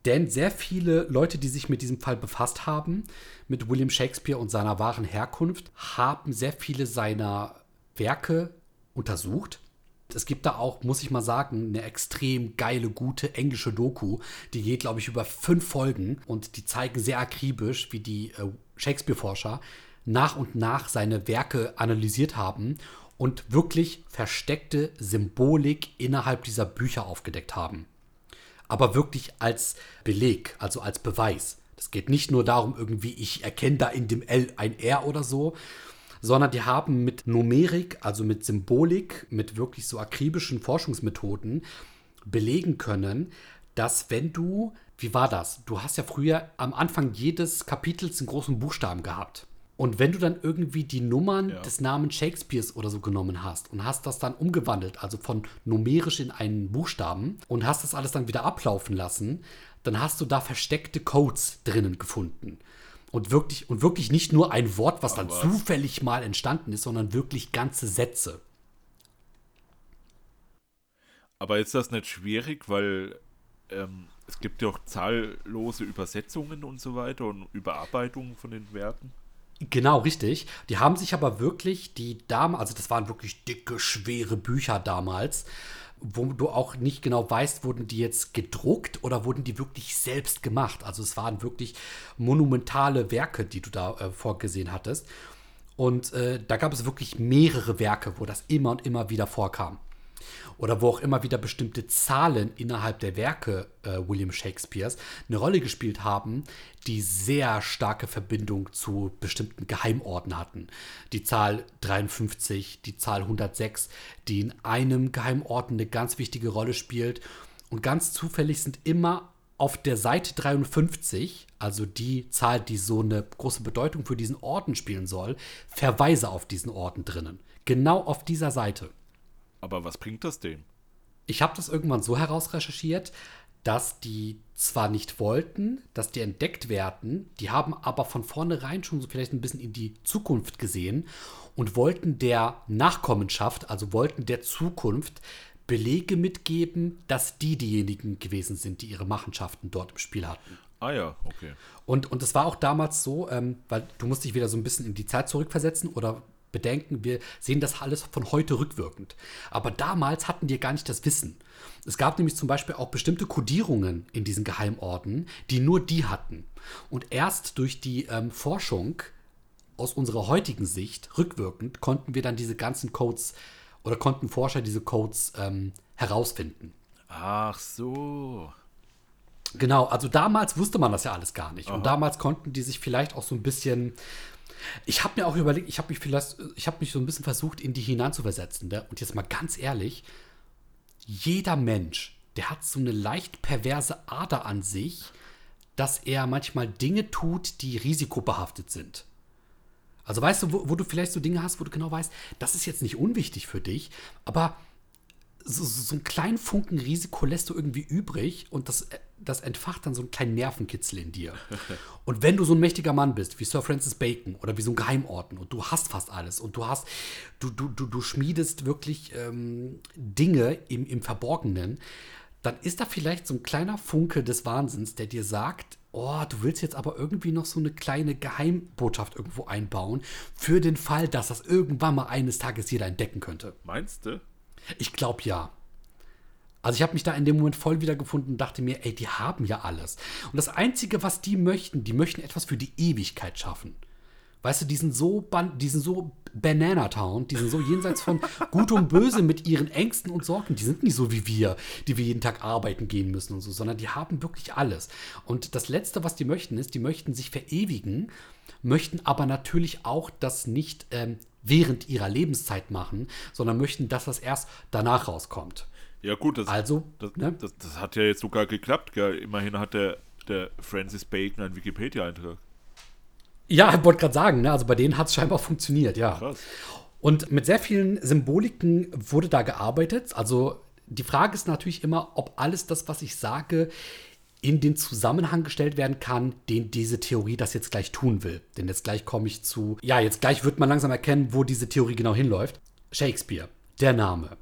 Denn sehr viele Leute, die sich mit diesem Fall befasst haben, mit William Shakespeare und seiner wahren Herkunft, haben sehr viele seiner Werke untersucht. Es gibt da auch, muss ich mal sagen, eine extrem geile, gute englische Doku. Die geht, glaube ich, über fünf Folgen und die zeigen sehr akribisch, wie die äh, Shakespeare-Forscher nach und nach seine Werke analysiert haben und wirklich versteckte Symbolik innerhalb dieser Bücher aufgedeckt haben aber wirklich als Beleg, also als Beweis. Das geht nicht nur darum, irgendwie, ich erkenne da in dem L ein R oder so, sondern die haben mit Numerik, also mit Symbolik, mit wirklich so akribischen Forschungsmethoden belegen können, dass wenn du, wie war das? Du hast ja früher am Anfang jedes Kapitels einen großen Buchstaben gehabt. Und wenn du dann irgendwie die Nummern Ja. des Namens Shakespeares oder so genommen hast und hast das dann umgewandelt, also von numerisch in einen Buchstaben und hast das alles dann wieder ablaufen lassen, dann hast du da versteckte Codes drinnen gefunden. Und wirklich, und wirklich nicht nur ein Wort, was dann Aber- zufällig mal entstanden ist, sondern wirklich ganze Sätze. Aber ist das nicht schwierig, weil ähm, es gibt ja auch zahllose Übersetzungen und so weiter und Überarbeitungen von den Werken? Genau, richtig. Die haben sich aber wirklich, die Damen, also das waren wirklich dicke, schwere Bücher damals, wo du auch nicht genau weißt, wurden die jetzt gedruckt oder wurden die wirklich selbst gemacht. Also es waren wirklich monumentale Werke, die du da äh, vorgesehen hattest. Und äh, da gab es wirklich mehrere Werke, wo das immer und immer wieder vorkam. Oder wo auch immer wieder bestimmte Zahlen innerhalb der Werke äh, William Shakespeares eine Rolle gespielt haben, die sehr starke Verbindung zu bestimmten Geheimorten hatten. Die Zahl 53, die Zahl 106, die in einem Geheimorden eine ganz wichtige Rolle spielt. Und ganz zufällig sind immer auf der Seite 53, also die Zahl, die so eine große Bedeutung für diesen Orden spielen soll, Verweise auf diesen Orden drinnen. Genau auf dieser Seite. Aber was bringt das dem? Ich habe das irgendwann so herausrecherchiert, dass die zwar nicht wollten, dass die entdeckt werden, die haben aber von vornherein schon so vielleicht ein bisschen in die Zukunft gesehen und wollten der Nachkommenschaft, also wollten der Zukunft Belege mitgeben, dass die diejenigen gewesen sind, die ihre Machenschaften dort im Spiel hatten. Ah ja, okay. Und, und es war auch damals so, ähm, weil du musst dich wieder so ein bisschen in die Zeit zurückversetzen oder bedenken, wir sehen das alles von heute rückwirkend. Aber damals hatten die gar nicht das Wissen. Es gab nämlich zum Beispiel auch bestimmte Kodierungen in diesen Geheimorden, die nur die hatten. Und erst durch die ähm, Forschung aus unserer heutigen Sicht, rückwirkend, konnten wir dann diese ganzen Codes oder konnten Forscher diese Codes ähm, herausfinden. Ach so. Genau, also damals wusste man das ja alles gar nicht. Und damals konnten die sich vielleicht auch so ein bisschen. Ich habe mir auch überlegt, ich habe mich vielleicht, ich habe mich so ein bisschen versucht, in die hineinzuversetzen. Ne? Und jetzt mal ganz ehrlich, jeder Mensch, der hat so eine leicht perverse Ader an sich, dass er manchmal Dinge tut, die risikobehaftet sind. Also weißt du, wo, wo du vielleicht so Dinge hast, wo du genau weißt, das ist jetzt nicht unwichtig für dich, aber so, so einen kleinen Funken Risiko lässt du irgendwie übrig und das, das entfacht dann so einen kleinen Nervenkitzel in dir. Und wenn du so ein mächtiger Mann bist, wie Sir Francis Bacon oder wie so ein Geheimorden und du hast fast alles und du hast, du, du, du, du schmiedest wirklich ähm, Dinge im, im Verborgenen, dann ist da vielleicht so ein kleiner Funke des Wahnsinns, der dir sagt, oh, du willst jetzt aber irgendwie noch so eine kleine Geheimbotschaft irgendwo einbauen, für den Fall, dass das irgendwann mal eines Tages jeder entdecken könnte. Meinst du? Ich glaube ja. Also ich habe mich da in dem Moment voll wiedergefunden und dachte mir, ey, die haben ja alles. Und das Einzige, was die möchten, die möchten etwas für die Ewigkeit schaffen. Weißt du, die sind so, ban die sind so Banana Town, die sind so jenseits von Gut und Böse mit ihren Ängsten und Sorgen. Die sind nicht so wie wir, die wir jeden Tag arbeiten gehen müssen und so, sondern die haben wirklich alles. Und das Letzte, was die möchten, ist, die möchten sich verewigen, möchten aber natürlich auch das nicht ähm, während ihrer Lebenszeit machen, sondern möchten, dass das erst danach rauskommt. Ja, gut, das, Also, das, ne? das, das hat ja jetzt sogar geklappt, gell? Immerhin hat der, der Francis Bacon einen Wikipedia-Eintrag. Ja, ich wollte gerade sagen, ne? also bei denen hat es scheinbar funktioniert, ja. Krass. Und mit sehr vielen Symboliken wurde da gearbeitet. Also die Frage ist natürlich immer, ob alles das, was ich sage, in den Zusammenhang gestellt werden kann, den diese Theorie das jetzt gleich tun will. Denn jetzt gleich komme ich zu, ja, jetzt gleich wird man langsam erkennen, wo diese Theorie genau hinläuft. Shakespeare, der Name,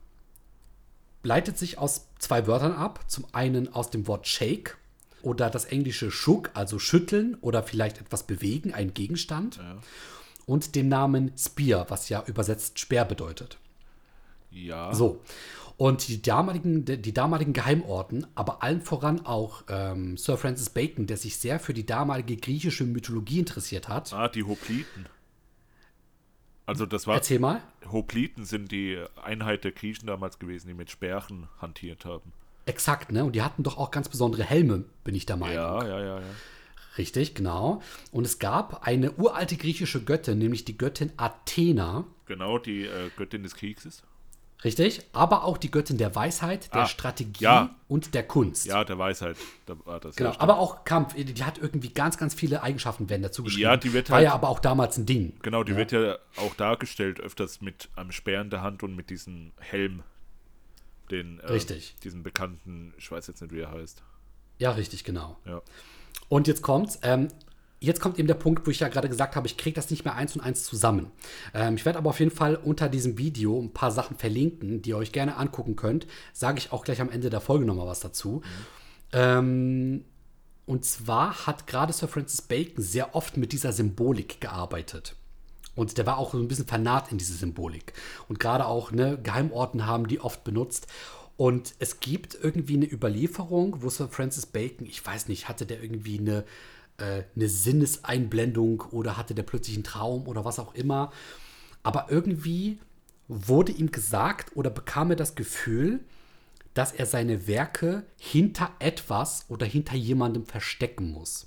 leitet sich aus zwei Wörtern ab. Zum einen aus dem Wort shake oder das englische shook, also schütteln oder vielleicht etwas bewegen, ein Gegenstand. Und dem Namen Spear, was ja übersetzt Speer bedeutet. Ja. So. Und die damaligen, die damaligen Geheimorden, aber allen voran auch ähm, Sir Francis Bacon, der sich sehr für die damalige griechische Mythologie interessiert hat. Ah, die Hopliten. Also das war. Erzähl mal. Hopliten sind die Einheit der Griechen damals gewesen, die mit Sperren hantiert haben. Exakt, ne? Und die hatten doch auch ganz besondere Helme, bin ich der Meinung. Ja, ja, ja, ja. Richtig, genau. Und es gab eine uralte griechische Göttin, nämlich die Göttin Athena. Genau, die äh, Göttin des Krieges. Richtig, aber auch die Göttin der Weisheit, der Ah, Strategie ja. und der Kunst. Ja, der Weisheit. Da war das. Genau, aber auch Kampf. Die hat irgendwie ganz, ganz viele Eigenschaften werden dazu geschrieben. Ja, die wird War halt- ja aber auch damals ein Ding. Genau, die ja. wird ja auch dargestellt, öfters mit einem Speer in der Hand und mit diesem Helm. Den, äh, Richtig. Diesen bekannten, ich weiß jetzt nicht, wie er heißt. Ja, richtig, genau. Ja. Und jetzt kommt's. Ähm, jetzt kommt eben der Punkt, wo ich ja gerade gesagt habe, ich kriege das nicht mehr eins und eins zusammen. Ähm, ich werde aber auf jeden Fall unter diesem Video ein paar Sachen verlinken, die ihr euch gerne angucken könnt. Sage ich auch gleich am Ende der Folge nochmal was dazu. Ähm, und zwar hat gerade Sir Francis Bacon sehr oft mit dieser Symbolik gearbeitet. Und der war auch so ein bisschen vernarrt in diese Symbolik. Und gerade auch ne, Geheimorten haben die oft benutzt. Und es gibt irgendwie eine Überlieferung, wo Sir Francis Bacon, ich weiß nicht, hatte der irgendwie eine, äh, eine Sinneseinblendung oder hatte der plötzlich einen Traum oder was auch immer. Aber irgendwie wurde ihm gesagt oder bekam er das Gefühl, dass er seine Werke hinter etwas oder hinter jemandem verstecken muss.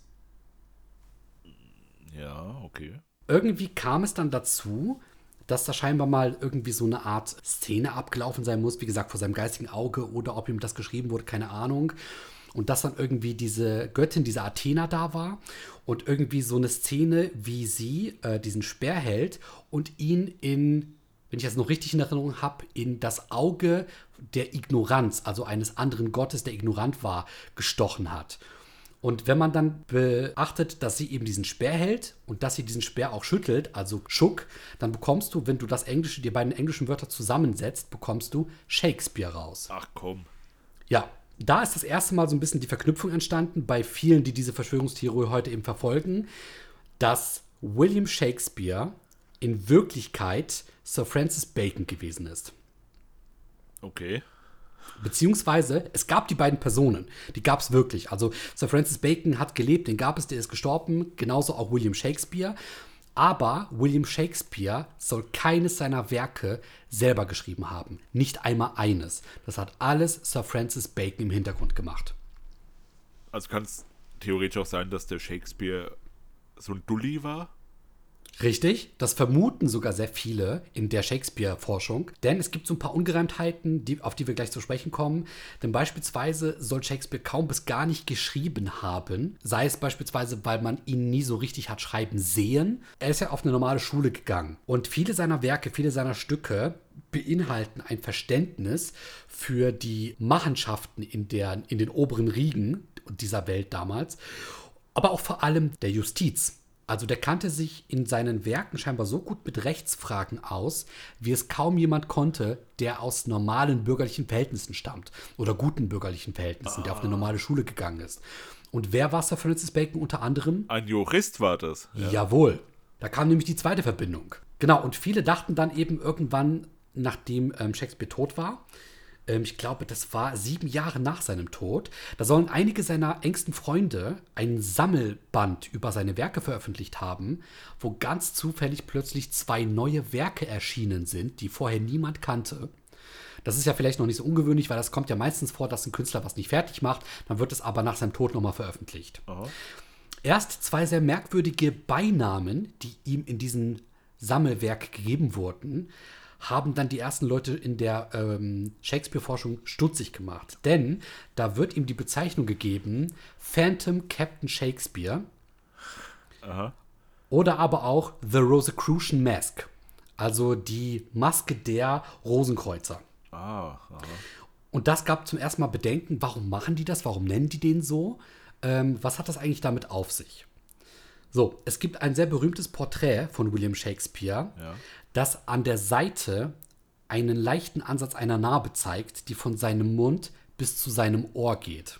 Ja, okay. irgendwie kam es dann dazu, dass da scheinbar mal irgendwie so eine Art Szene abgelaufen sein muss, wie gesagt, vor seinem geistigen Auge oder ob ihm das geschrieben wurde, keine Ahnung. Und dass dann irgendwie diese Göttin, diese Athena da war und irgendwie so eine Szene, wie sie äh, diesen Speer hält und ihn in, wenn ich das noch richtig in Erinnerung habe, in das Auge der Ignoranz, also eines anderen Gottes, der ignorant war, gestochen hat. Und wenn man dann beachtet, dass sie eben diesen Speer hält und dass sie diesen Speer auch schüttelt, also Schuck, dann bekommst du, wenn du das Englische, die beiden englischen Wörter zusammensetzt, bekommst du Shakespeare raus. Ach komm. Ja, da ist das erste Mal so ein bisschen die Verknüpfung entstanden bei vielen, die diese Verschwörungstheorie heute eben verfolgen, dass William Shakespeare in Wirklichkeit Sir Francis Bacon gewesen ist. Okay. Beziehungsweise, es gab die beiden Personen. Die gab es wirklich. Also Sir Francis Bacon hat gelebt, den gab es, der ist gestorben. Genauso auch William Shakespeare. Aber William Shakespeare soll keines seiner Werke selber geschrieben haben. Nicht einmal eines. Das hat alles Sir Francis Bacon im Hintergrund gemacht. Also kann es theoretisch auch sein, dass der Shakespeare so ein Dulli war? Richtig, das vermuten sogar sehr viele in der Shakespeare-Forschung, denn es gibt so ein paar Ungereimtheiten, die, auf die wir gleich zu sprechen kommen. Denn beispielsweise soll Shakespeare kaum bis gar nicht geschrieben haben, sei es beispielsweise, weil man ihn nie so richtig hat schreiben sehen. Er ist ja auf eine normale Schule gegangen und viele seiner Werke, viele seiner Stücke beinhalten ein Verständnis für die Machenschaften in, der, in den oberen Riegen dieser Welt damals, aber auch vor allem der Justiz. Also der kannte sich in seinen Werken scheinbar so gut mit Rechtsfragen aus, wie es kaum jemand konnte, der aus normalen bürgerlichen Verhältnissen stammt oder guten bürgerlichen Verhältnissen, ah. der auf eine normale Schule gegangen ist. Und wer war Sir Francis Bacon unter anderem? Ein Jurist war das. Ja. Jawohl. Da kam nämlich die zweite Verbindung. Genau, und viele dachten dann eben irgendwann, nachdem ähm, Shakespeare tot war, ich glaube, das war sieben Jahre nach seinem Tod. Da sollen einige seiner engsten Freunde ein Sammelband über seine Werke veröffentlicht haben, wo ganz zufällig plötzlich zwei neue Werke erschienen sind, die vorher niemand kannte. Das ist ja vielleicht noch nicht so ungewöhnlich, weil das kommt ja meistens vor, dass ein Künstler was nicht fertig macht, dann wird es aber nach seinem Tod nochmal veröffentlicht. Aha. Erst zwei sehr merkwürdige Beinamen, die ihm in diesem Sammelwerk gegeben wurden, haben dann die ersten Leute in der ähm, Shakespeare-Forschung stutzig gemacht. Denn da wird ihm die Bezeichnung gegeben, Phantom Captain Shakespeare. Aha. Oder aber auch The Rosicrucian Mask. Also die Maske der Rosenkreuzer. Ah, aha. Und das gab zum ersten Mal Bedenken, warum machen die das? Warum nennen die den so? Ähm, was hat das eigentlich damit auf sich? So, es gibt ein sehr berühmtes Porträt von William Shakespeare. Ja das an der Seite einen leichten Ansatz einer Narbe zeigt, die von seinem Mund bis zu seinem Ohr geht.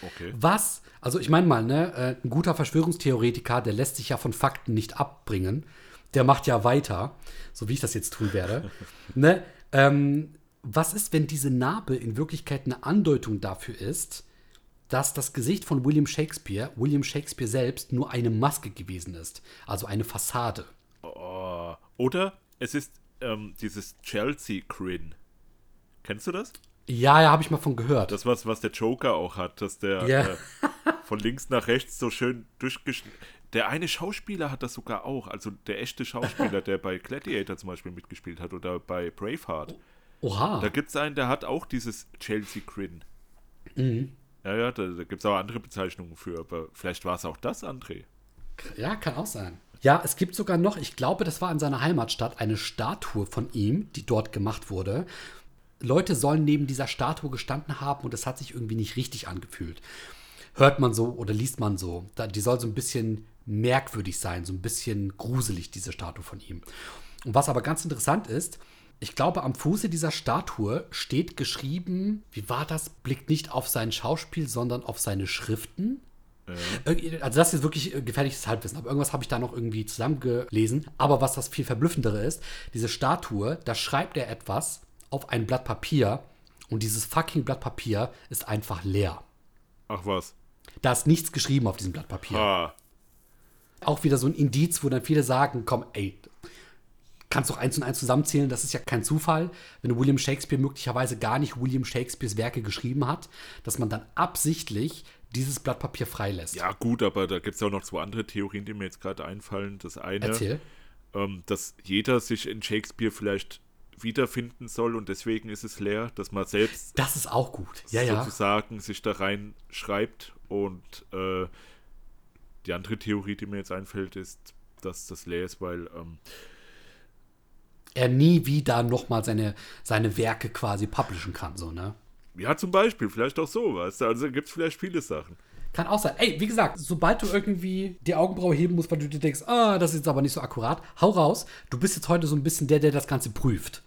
Okay. Was, also ich meine mal, ne, äh, ein guter Verschwörungstheoretiker, der lässt sich ja von Fakten nicht abbringen. Der macht ja weiter, so wie ich das jetzt tun werde. ne? Ähm, was ist, wenn diese Narbe in Wirklichkeit eine Andeutung dafür ist, dass das Gesicht von William Shakespeare, William Shakespeare selbst, nur eine Maske gewesen ist, also eine Fassade? Oh, oder es ist ähm, dieses Chelsea-Grin. Kennst du das? Ja, ja, habe ich mal von gehört. Das, was, was der Joker auch hat, dass der yeah. äh, von links nach rechts so schön durchgeschnitten. Der eine Schauspieler hat das sogar auch, also der echte Schauspieler, der bei Gladiator zum Beispiel mitgespielt hat oder bei Braveheart. Oha. Da gibt es einen, der hat auch dieses Chelsea Grin. Mhm. Ja, ja, da, da gibt es auch andere Bezeichnungen für, aber vielleicht war es auch das, André. Ja, kann auch sein. Ja, es gibt sogar noch, ich glaube, das war in seiner Heimatstadt, eine Statue von ihm, die dort gemacht wurde. Leute sollen neben dieser Statue gestanden haben und es hat sich irgendwie nicht richtig angefühlt. Hört man so oder liest man so. Die soll so ein bisschen merkwürdig sein, so ein bisschen gruselig, diese Statue von ihm. Und was aber ganz interessant ist, ich glaube, am Fuße dieser Statue steht geschrieben, wie war das? Blickt nicht auf sein Schauspiel, sondern auf seine Schriften. Äh, also das ist wirklich äh, gefährliches Halbwissen, aber irgendwas habe ich da noch irgendwie zusammengelesen. Aber was das viel verblüffendere ist, diese Statue, da schreibt er etwas auf ein Blatt Papier und dieses fucking Blatt Papier ist einfach leer. Ach was. Da ist nichts geschrieben auf diesem Blatt Papier. Ha. Auch wieder so ein Indiz, wo dann viele sagen, komm, ey, kannst doch eins und eins zusammenzählen, das ist ja kein Zufall, wenn William Shakespeare möglicherweise gar nicht William Shakespeares Werke geschrieben hat, dass man dann absichtlich dieses Blatt Papier freilässt. Ja, gut, aber da gibt es auch noch zwei andere Theorien, die mir jetzt gerade einfallen. Das eine, ähm, dass jeder sich in Shakespeare vielleicht wiederfinden soll und deswegen ist es leer, dass man selbst das ist auch gut, ja, sozusagen ja. sich da rein schreibt und äh, die andere Theorie, die mir jetzt einfällt, ist, dass das leer ist, weil ähm, er nie wieder nochmal seine, seine Werke quasi publishen kann, so, ne? Ja, zum Beispiel, vielleicht auch so, weißt du? Also gibt es vielleicht viele Sachen. Kann auch sein. Ey, wie gesagt, sobald du irgendwie die Augenbraue heben musst, weil du dir denkst, ah, das ist jetzt aber nicht so akkurat, hau raus. Du bist jetzt heute so ein bisschen der, der das Ganze prüft.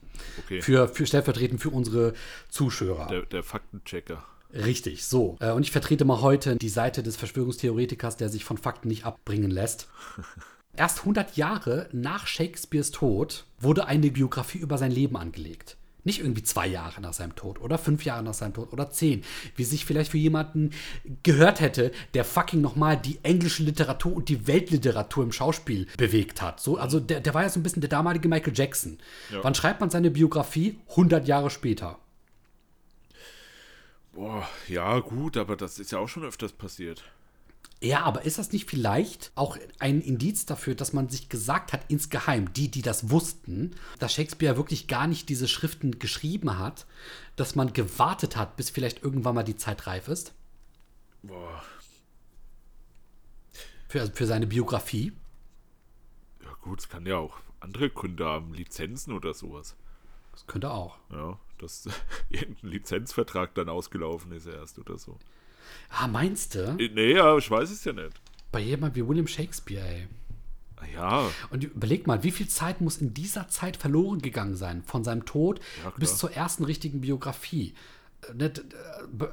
Okay. Für, für stellvertretend für unsere Zuschauer. Der, der Faktenchecker. Richtig, so. Äh, Und ich vertrete mal heute die Seite des Verschwörungstheoretikers, der sich von Fakten nicht abbringen lässt. Erst 100 Jahre nach Shakespeares Tod wurde eine Biografie über sein Leben angelegt. Nicht irgendwie zwei Jahre nach seinem Tod oder fünf Jahre nach seinem Tod oder zehn, wie sich vielleicht für jemanden gehört hätte, der fucking nochmal die englische Literatur und die Weltliteratur im Schauspiel bewegt hat. So, also der, der war ja so ein bisschen der damalige Michael Jackson. Ja. Wann schreibt man seine Biografie? 100 Jahre später. Boah, ja, gut, aber das ist ja auch schon öfters passiert. Ja, aber ist das nicht vielleicht auch ein Indiz dafür, dass man sich gesagt hat, insgeheim, die, die das wussten, dass Shakespeare wirklich gar nicht diese Schriften geschrieben hat, dass man gewartet hat, bis vielleicht irgendwann mal die Zeit reif ist Boah, für, für seine Biografie? ja gut, es kann ja auch andere Gründe haben, Lizenzen oder sowas. Das könnte auch. Ja, dass irgendein Lizenzvertrag dann ausgelaufen ist erst oder so. Ah, meinst du? Äh, Nee, ja, ich weiß es ja nicht. Bei jemand wie William Shakespeare, ey. Ja, Und überleg mal, wie viel Zeit muss in dieser Zeit verloren gegangen sein, von seinem Tod Ja, bis zur ersten richtigen Biografie. Äh, d-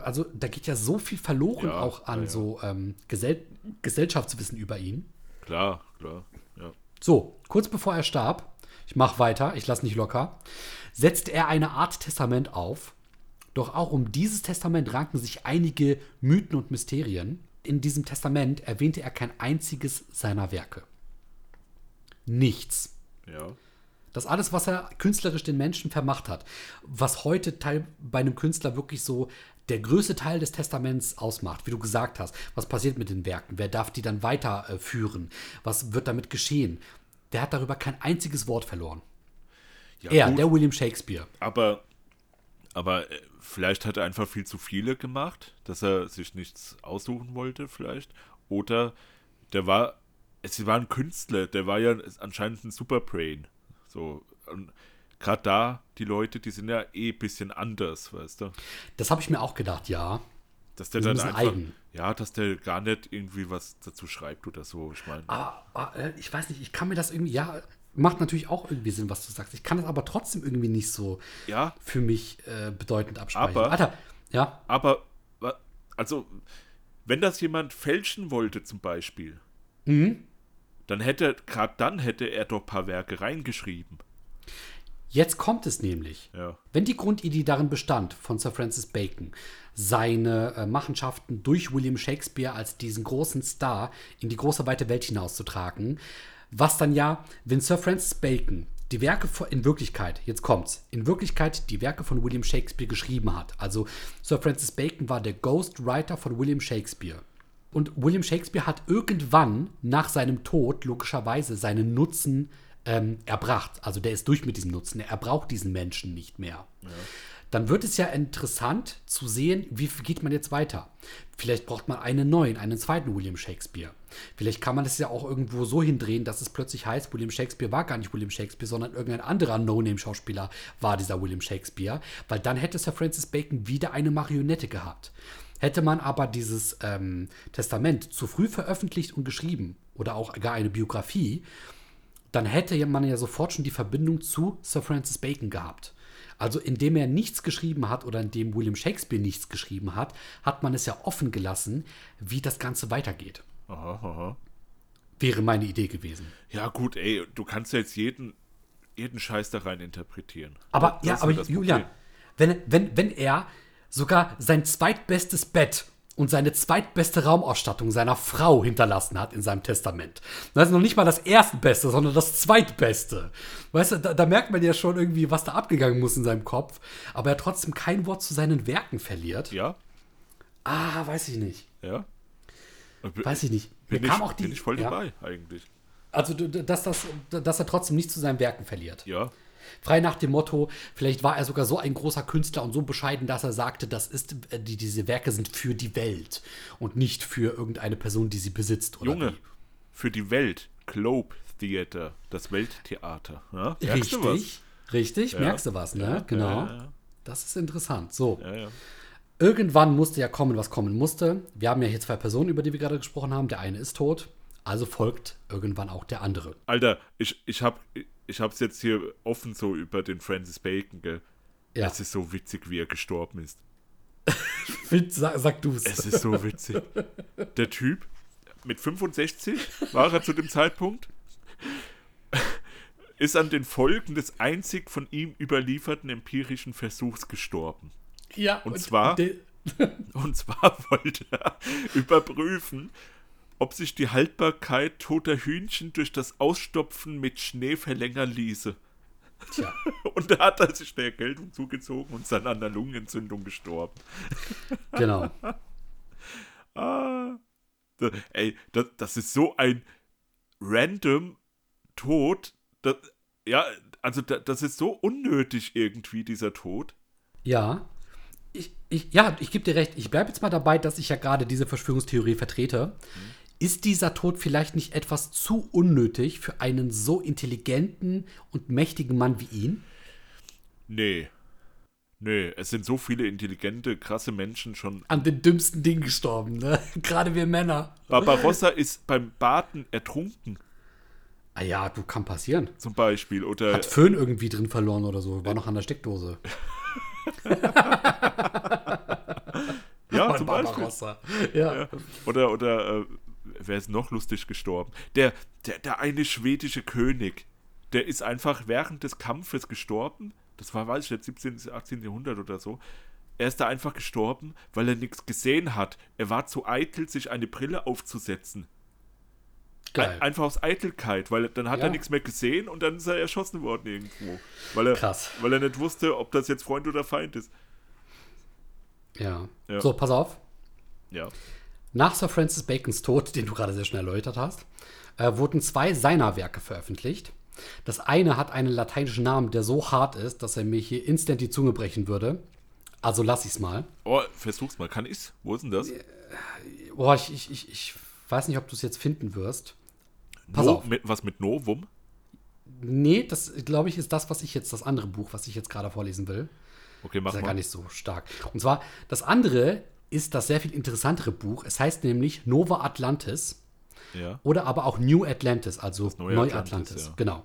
Also da geht ja so viel verloren Ja, auch an ja, ja. so ähm, Gesell Gesellschaftswissen über ihn. klar, klar. Ja. So, kurz bevor er starb, ich mache weiter, ich lasse nicht locker, setzte er eine Art Testament auf. Doch auch um dieses Testament ranken sich einige Mythen und Mysterien. In diesem Testament erwähnte er kein einziges seiner Werke. Nichts. Ja. Das alles, was er künstlerisch den Menschen vermacht hat, was heute Teil bei einem Künstler wirklich so der größte Teil des Testaments ausmacht, wie du gesagt hast. Was passiert mit den Werken? Wer darf die dann weiterführen? Was wird damit geschehen? Der hat darüber kein einziges Wort verloren. ja er, gut, der William Shakespeare. aber, aber äh, vielleicht hat er einfach viel zu viele gemacht, dass er sich nichts aussuchen wollte, vielleicht. Oder der war, es war ein Künstler, der war ja anscheinend ein Superbrain. So, gerade da, die Leute, die sind ja eh ein bisschen anders, weißt du? Das habe ich mir auch gedacht, ja. Dass der dann einfach, eigen. ja, dass der gar nicht irgendwie was dazu schreibt oder so, ich meine. Aber, aber äh, ich weiß nicht, ich kann mir das irgendwie, ja, macht natürlich auch irgendwie Sinn, was du sagst. Ich kann das aber trotzdem irgendwie nicht so Ja, für mich äh, bedeutend abspeichern. Aber- Alter, ja, Aber, also, wenn das jemand fälschen wollte zum Beispiel, Mhm. dann hätte, gerade dann hätte er doch ein paar Werke reingeschrieben. Jetzt kommt es nämlich. Ja. Wenn die Grundidee darin bestand, von Sir Francis Bacon, seine äh, Machenschaften durch William Shakespeare als diesen großen Star in die große weite Welt hinauszutragen, was dann ja, wenn Sir Francis Bacon die Werke in Wirklichkeit, jetzt kommt's, in Wirklichkeit die Werke von William Shakespeare geschrieben hat. Also Sir Francis Bacon war der Ghostwriter von William Shakespeare. Und William Shakespeare hat irgendwann nach seinem Tod logischerweise seinen Nutzen ähm, erbracht. Also der ist durch mit diesem Nutzen. Er braucht diesen Menschen nicht mehr. Dann wird es ja interessant zu sehen, wie geht man jetzt weiter. Vielleicht braucht man einen neuen, einen zweiten William Shakespeare. Vielleicht kann man es ja auch irgendwo so hindrehen, dass es plötzlich heißt, William Shakespeare war gar nicht William Shakespeare, sondern irgendein anderer No-Name-Schauspieler war dieser William Shakespeare. Weil dann hätte Sir Francis Bacon wieder eine Marionette gehabt. Hätte man aber dieses ähm, Testament zu früh veröffentlicht und geschrieben oder auch gar eine Biografie, dann hätte man ja sofort schon die Verbindung zu Sir Francis Bacon gehabt. Also indem er nichts geschrieben hat oder indem William Shakespeare nichts geschrieben hat, hat man es ja offen gelassen, wie das Ganze weitergeht. Aha, aha. Wäre meine Idee gewesen. Ja, gut, ey, du kannst ja jetzt jeden, jeden Scheiß da rein interpretieren. Aber Das ja, aber Julian, wenn, wenn, wenn er sogar sein zweitbestes Bett und seine zweitbeste Raumausstattung seiner Frau hinterlassen hat in seinem Testament. Das ist noch nicht mal das erstbeste, sondern das zweitbeste. Weißt du, da, da merkt man ja schon irgendwie, was da abgegangen muss in seinem Kopf. Aber er trotzdem kein Wort zu seinen Werken verliert. Ja, Ah, weiß ich nicht. ja. Und Weiß ich nicht. Mir Bin, ich, kam auch die, bin ich voll ja, dabei, eigentlich. Also, dass, das, dass er trotzdem nicht zu seinen Werken verliert. Ja, Frei nach dem Motto, vielleicht war er sogar so ein großer Künstler und so bescheiden, dass er sagte, das ist, äh, die, diese Werke sind für die Welt und nicht für irgendeine Person, die sie besitzt. Junge, wie. für die Welt, Globe Theater, das Welttheater. Ja? Richtig, richtig, Ja. merkst du was, ne? Ja, genau. Das ist interessant. So. Irgendwann musste ja kommen, was kommen musste. Wir haben ja hier zwei Personen, über die wir gerade gesprochen haben. Der eine ist tot, also folgt irgendwann auch der andere. Alter, ich, ich hab ich hab's jetzt hier offen so über den Francis Bacon, gell? Ja. Es ist so witzig, wie er gestorben ist. sag, sag du's. Es ist so witzig. Der Typ, mit 65 war er zu dem Zeitpunkt, ist an den Folgen des einzig von ihm überlieferten empirischen Versuchs gestorben. Ja, und, zwar, und zwar wollte er überprüfen, ob sich die Haltbarkeit toter Hühnchen durch das Ausstopfen mit Schnee verlängern ließe. Tja. Und da hat er sich der Erkältung zugezogen und ist dann an der Lungenentzündung gestorben. Genau. ah, da, ey, das, das ist so ein random Tod. Das, ja, also da, das ist so unnötig irgendwie, dieser Tod. Ja. Ich, ich, ja, ich gebe dir recht. Ich bleibe jetzt mal dabei, dass ich ja gerade diese Verschwörungstheorie vertrete. Mhm. Ist dieser Tod vielleicht nicht etwas zu unnötig für einen so intelligenten und mächtigen Mann wie ihn? Nee. Nee, es sind so viele intelligente, krasse Menschen schon. An den dümmsten Dingen gestorben, ne? Gerade wir Männer. Barbarossa ist beim Baden ertrunken. Ah ja, du kann passieren. Zum Beispiel. Oder Hat Föhn irgendwie drin verloren oder so. War noch an der Steckdose. ja, zum Beispiel. Ja. ja. Oder, oder äh, wer ist noch lustig gestorben? Der, der, der eine schwedische König, der ist einfach während des Kampfes gestorben. Das war, weiß ich nicht, 17., 18. Jahrhundert oder so. Er ist da einfach gestorben, weil er nichts gesehen hat. Er war zu eitel, sich eine Brille aufzusetzen. Geil. Einfach aus Eitelkeit, weil dann hat ja. er nichts mehr gesehen und dann ist er erschossen worden irgendwo. Weil er, Krass. Weil er nicht wusste, ob das jetzt Freund oder Feind ist. Ja. ja. So, pass auf. Ja. Nach Sir Francis Bacons Tod, den du gerade sehr schnell erläutert hast, äh, wurden zwei seiner Werke veröffentlicht. Das eine hat einen lateinischen Namen, der so hart ist, dass er mir hier instant die Zunge brechen würde. Also lass ich's mal. Oh, versuch's mal. Kann ich's? Wo ist denn das? Boah, ich, ich, ich, ich weiß nicht, ob du es jetzt finden wirst. Pass no, auf. Mit, was mit Novum? Nee, das glaube ich ist das, was ich jetzt, das andere Buch, was ich jetzt gerade vorlesen will. Okay, mach das ist ja gar nicht so stark. Und zwar, das andere ist das sehr viel interessantere Buch. Es heißt nämlich Nova Atlantis. Ja. Oder aber auch New Atlantis, also Neu Atlantis. Ja. Genau.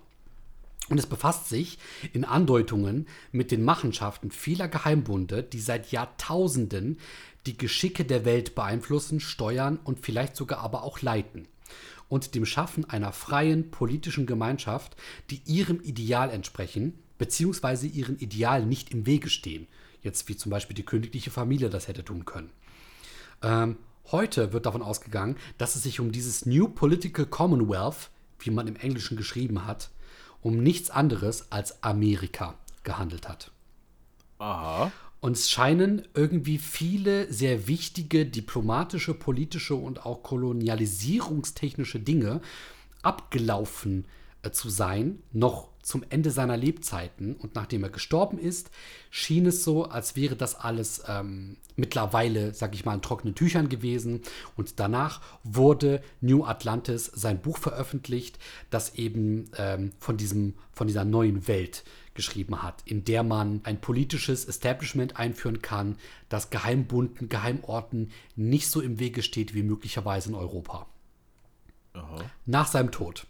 Und es befasst sich in Andeutungen mit den Machenschaften vieler Geheimbunde, die seit Jahrtausenden die Geschicke der Welt beeinflussen, steuern und vielleicht sogar aber auch leiten. Und dem Schaffen einer freien politischen Gemeinschaft, die ihrem Ideal entsprechen, beziehungsweise ihren Idealen nicht im Wege stehen jetzt wie zum Beispiel die königliche Familie das hätte tun können. Ähm, heute wird davon ausgegangen, dass es sich um dieses New Political Commonwealth, wie man im Englischen geschrieben hat, um nichts anderes als Amerika gehandelt hat. Aha. Und es scheinen irgendwie viele sehr wichtige diplomatische, politische und auch kolonialisierungstechnische Dinge abgelaufen äh, zu sein, noch zum Ende seiner Lebzeiten. Und nachdem er gestorben ist, schien es so, als wäre das alles ähm, mittlerweile, sag ich mal, in trockenen Tüchern gewesen. Und danach wurde New Atlantis sein Buch veröffentlicht, das eben ähm, von, diesem, von dieser neuen Welt geschrieben hat, in der man ein politisches Establishment einführen kann, das Geheimbunden, Geheimorten nicht so im Wege steht wie möglicherweise in Europa. Aha. Nach seinem Tod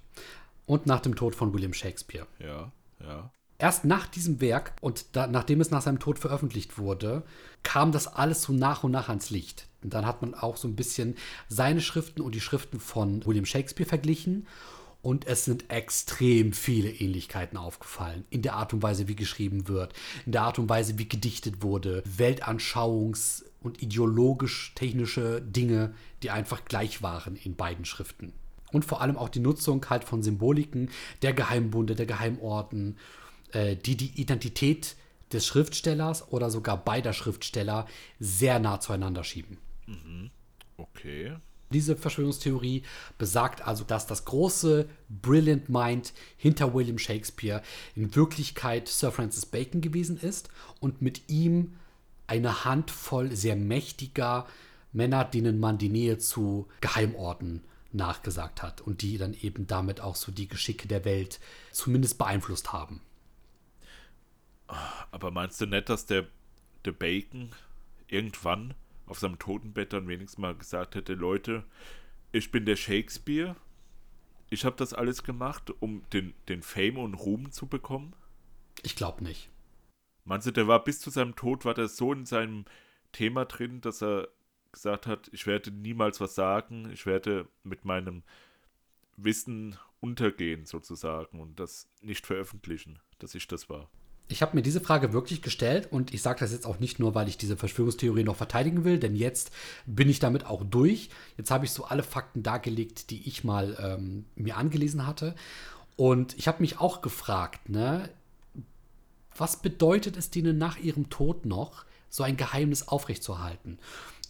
und nach dem Tod von William Shakespeare. Ja, ja. Erst nach diesem Werk und da, nachdem es nach seinem Tod veröffentlicht wurde, kam das alles so nach und nach ans Licht. Und dann hat man auch so ein bisschen seine Schriften und die Schriften von William Shakespeare verglichen. Und es sind extrem viele Ähnlichkeiten aufgefallen. In der Art und Weise, wie geschrieben wird, in der Art und Weise, wie gedichtet wurde, Weltanschauungs- und ideologisch-technische Dinge, die einfach gleich waren in beiden Schriften und vor allem auch die Nutzung halt von Symboliken der Geheimbunde, der Geheimorten, äh, die die Identität des Schriftstellers oder sogar beider Schriftsteller sehr nah zueinander schieben. Mhm. Okay. Diese Verschwörungstheorie besagt also, dass das große Brilliant Mind hinter William Shakespeare in Wirklichkeit Sir Francis Bacon gewesen ist und mit ihm eine Handvoll sehr mächtiger Männer, denen man die Nähe zu Geheimorten nachgesagt hat und die dann eben damit auch so die Geschicke der Welt zumindest beeinflusst haben. Aber meinst du nicht, dass der, der Bacon irgendwann auf seinem Totenbett dann wenigstens mal gesagt hätte, Leute, ich bin der Shakespeare, ich habe das alles gemacht, um den, den Fame und Ruhm zu bekommen? Ich glaube nicht. Meinst du, der war bis zu seinem Tod, war der so in seinem Thema drin, dass er gesagt hat, ich werde niemals was sagen, ich werde mit meinem Wissen untergehen sozusagen und das nicht veröffentlichen, dass ich das war. Ich habe mir diese Frage wirklich gestellt und ich sage das jetzt auch nicht nur, weil ich diese Verschwörungstheorie noch verteidigen will, denn jetzt bin ich damit auch durch. Jetzt habe ich so alle Fakten dargelegt, die ich mal ähm, mir angelesen hatte. Und ich habe mich auch gefragt, ne, was bedeutet es denen nach ihrem Tod noch, so ein Geheimnis aufrechtzuerhalten?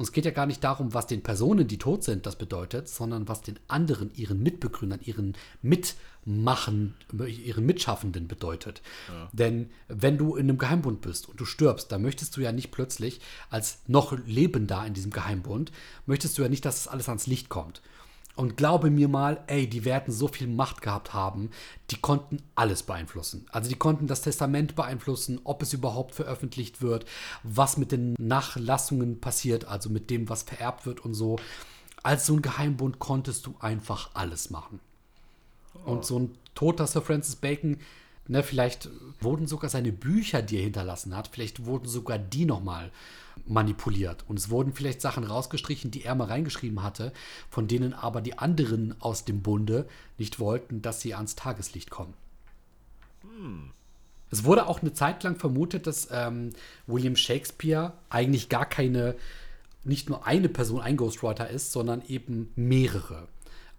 Und es geht ja gar nicht darum, was den Personen, die tot sind, das bedeutet, sondern was den anderen, ihren Mitbegründern, ihren Mitmachen, ihren Mitschaffenden bedeutet. Ja. Denn wenn du in einem Geheimbund bist und du stirbst, dann möchtest du ja nicht plötzlich als noch Lebender in diesem Geheimbund, möchtest du ja nicht, dass das alles ans Licht kommt. Und glaube mir mal, ey, die werden so viel Macht gehabt haben, die konnten alles beeinflussen. Also die konnten das Testament beeinflussen, ob es überhaupt veröffentlicht wird, was mit den Nachlassungen passiert, also mit dem, was vererbt wird und so. Als so ein Geheimbund konntest du einfach alles machen. Oh. Und so ein toter Sir Francis Bacon, ne, vielleicht wurden sogar seine Bücher, die er hinterlassen hat, vielleicht wurden sogar die nochmal manipuliert. Und es wurden vielleicht Sachen rausgestrichen, die er mal reingeschrieben hatte, von denen aber die anderen aus dem Bunde nicht wollten, dass sie ans Tageslicht kommen. Hm. Es wurde auch eine Zeit lang vermutet, dass ähm, William Shakespeare eigentlich gar keine, nicht nur eine Person, ein Ghostwriter ist, sondern eben mehrere.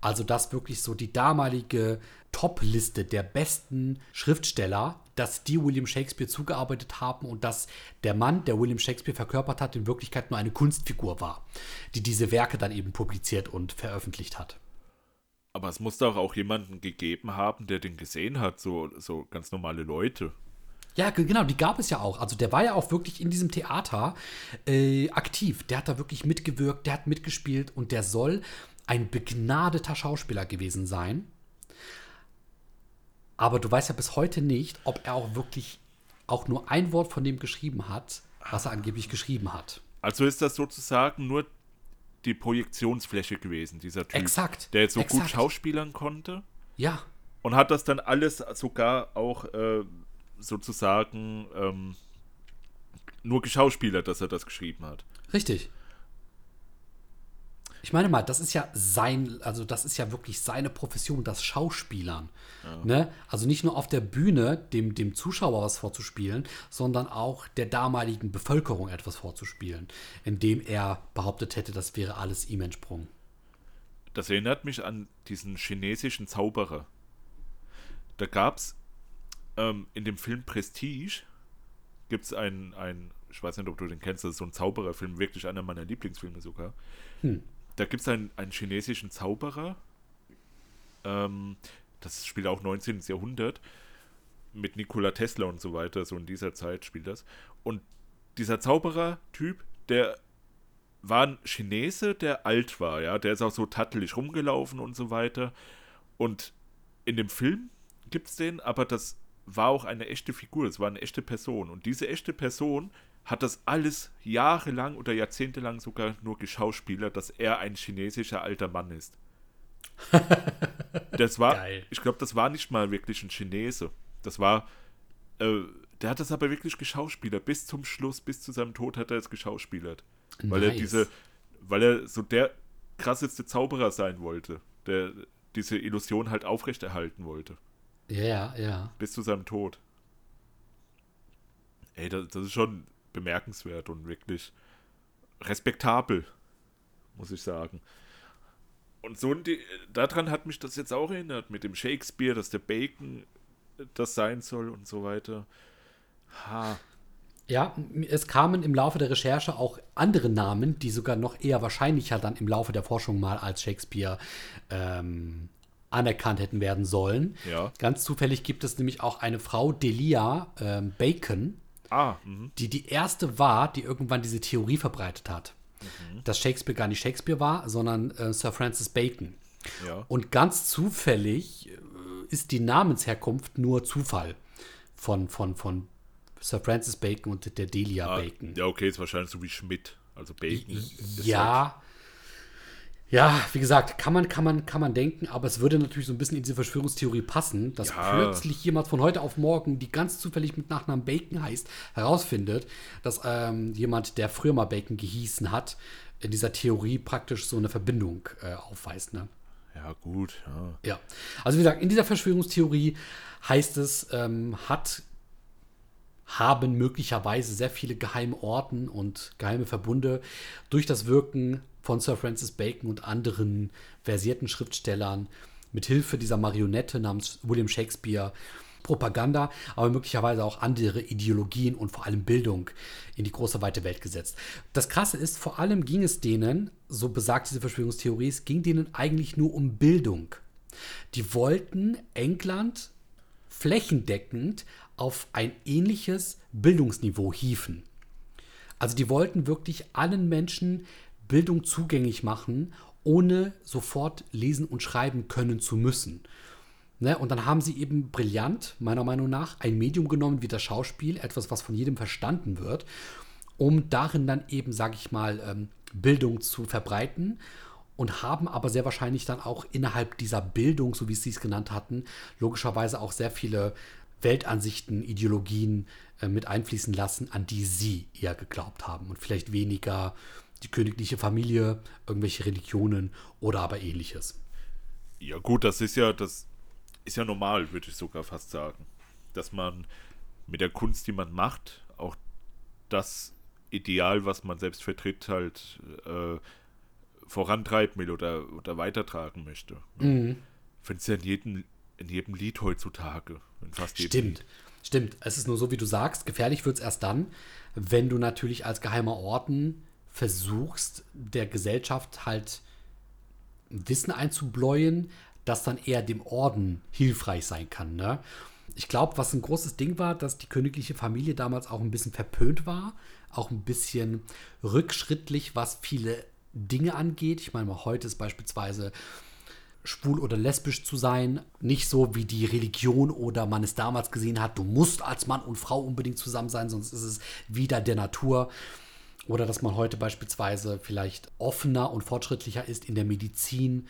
Also dass wirklich so die damalige Top-Liste der besten Schriftsteller, dass die William Shakespeare zugearbeitet haben und dass der Mann, der William Shakespeare verkörpert hat, in Wirklichkeit nur eine Kunstfigur war, die diese Werke dann eben publiziert und veröffentlicht hat. Aber es muss doch auch jemanden gegeben haben, der den gesehen hat, so, so ganz normale Leute. Ja, genau, die gab es ja auch. Also der war ja auch wirklich in diesem Theater äh, aktiv. Der hat da wirklich mitgewirkt, der hat mitgespielt und der soll ein begnadeter Schauspieler gewesen sein. Aber du weißt ja bis heute nicht, ob er auch wirklich auch nur ein Wort von dem geschrieben hat, was er angeblich geschrieben hat. Also ist das sozusagen nur die Projektionsfläche gewesen, dieser Typ. Exakt. Der jetzt so exakt. gut schauspielern konnte. Ja. Und hat das dann alles sogar auch äh, sozusagen ähm, nur geschauspielert, dass er das geschrieben hat. Richtig. Ich meine mal, das ist ja sein, also das ist ja wirklich seine Profession, das Schauspielern. Ja. Ne? Also nicht nur auf der Bühne dem, dem Zuschauer was vorzuspielen, sondern auch der damaligen Bevölkerung etwas vorzuspielen, indem er behauptet hätte, das wäre alles ihm entsprungen. Das erinnert mich an diesen chinesischen Zauberer. Da gab es ähm, in dem Film Prestige gibt es einen, ein, ich weiß nicht, ob du den kennst, das ist so ein Zaubererfilm, wirklich einer meiner Lieblingsfilme sogar. Hm da gibt es einen, einen chinesischen Zauberer, ähm, das spielt auch 19. Jahrhundert, mit Nikola Tesla und so weiter, so in dieser Zeit spielt das. Und dieser Zauberer-Typ, der war ein Chinese, der alt war, ja, der ist auch so tattelig rumgelaufen und so weiter. Und in dem Film gibt es den, aber das war auch eine echte Figur, das war eine echte Person. Und diese echte Person hat das alles jahrelang oder jahrzehntelang sogar nur geschauspielert, dass er ein chinesischer alter Mann ist. das war, Geil. ich glaube, das war nicht mal wirklich ein Chinese. Das war, äh, der hat das aber wirklich geschauspielert. Bis zum Schluss, bis zu seinem Tod hat er es geschauspielert. Nice. Weil er diese, weil er so der krasseste Zauberer sein wollte, der diese Illusion halt aufrechterhalten wollte. Ja, ja. Bis zu seinem Tod. Ey, das, das ist schon bemerkenswert und wirklich respektabel, muss ich sagen. Und so die, daran hat mich das jetzt auch erinnert, mit dem Shakespeare, dass der Bacon das sein soll und so weiter. Ha. Ja, es kamen im Laufe der Recherche auch andere Namen, die sogar noch eher wahrscheinlicher dann im Laufe der Forschung mal als Shakespeare ähm, anerkannt hätten werden sollen. Ja. Ganz zufällig gibt es nämlich auch eine Frau, Delia ähm, Bacon, Ah, mh. die die erste war, die irgendwann diese Theorie verbreitet hat, mhm. dass Shakespeare gar nicht Shakespeare war, sondern äh, Sir Francis Bacon. Ja. Und ganz zufällig äh, ist die Namensherkunft nur Zufall von, von, von Sir Francis Bacon und der Delia Ah, Bacon. Ja, okay, ist wahrscheinlich so wie Schmidt. Also Bacon. ist halt- Ja. Wie gesagt, kann man, kann man, kann man denken, aber es würde natürlich so ein bisschen in diese Verschwörungstheorie passen, dass Ja. plötzlich jemand von heute auf morgen, die ganz zufällig mit Nachnamen Bacon heißt, herausfindet, dass ähm, jemand, der früher mal Bacon gehießen hat, in dieser Theorie praktisch so eine Verbindung äh, aufweist. Ne? Ja, gut, ja. Ja, also wie gesagt, in dieser Verschwörungstheorie heißt es, ähm, hat, haben möglicherweise sehr viele geheime Orten und geheime Verbunde durch das Wirken von Sir Francis Bacon und anderen versierten Schriftstellern mit Hilfe dieser Marionette namens William Shakespeare Propaganda, aber möglicherweise auch andere Ideologien und vor allem Bildung in die große weite Welt gesetzt. Das Krasse ist, vor allem ging es denen, so besagt diese Verschwörungstheorie, es ging denen eigentlich nur um Bildung. Die wollten England flächendeckend auf ein ähnliches Bildungsniveau hieven. Also die wollten wirklich allen Menschen Bildung zugänglich machen, ohne sofort lesen und schreiben können zu müssen. Ne? Und dann haben sie eben brillant, meiner Meinung nach, ein Medium genommen wie das Schauspiel, etwas, was von jedem verstanden wird, um darin dann eben, sage ich mal, ähm, Bildung zu verbreiten und haben aber sehr wahrscheinlich dann auch innerhalb dieser Bildung, so wie sie es genannt hatten, logischerweise auch sehr viele Weltansichten, Ideologien äh, mit einfließen lassen, an die sie eher geglaubt haben und vielleicht weniger die königliche Familie, irgendwelche Religionen oder aber ähnliches. Ja, gut, das ist ja, das ist ja normal, würde ich sogar fast sagen. Dass man mit der Kunst, die man macht, auch das Ideal, was man selbst vertritt, halt äh, vorantreiben will oder, oder weitertragen möchte. Mhm. Findest du ja in jedem, in jedem Lied heutzutage. In fast jedem Stimmt, Lied. stimmt. Es ist nur so, wie du sagst, gefährlich wird es erst dann, wenn du natürlich als geheimer Orden versuchst, der Gesellschaft halt Wissen einzubläuen, das dann eher dem Orden hilfreich sein kann. Ne? Ich glaube, was ein großes Ding war, dass die königliche Familie damals auch ein bisschen verpönt war, auch ein bisschen rückschrittlich, was viele Dinge angeht. Ich meine, heute ist beispielsweise schwul oder lesbisch zu sein, nicht so wie die Religion oder man es damals gesehen hat, du musst als Mann und Frau unbedingt zusammen sein, sonst ist es wieder der Natur. Oder dass man heute beispielsweise vielleicht offener und fortschrittlicher ist in der Medizin,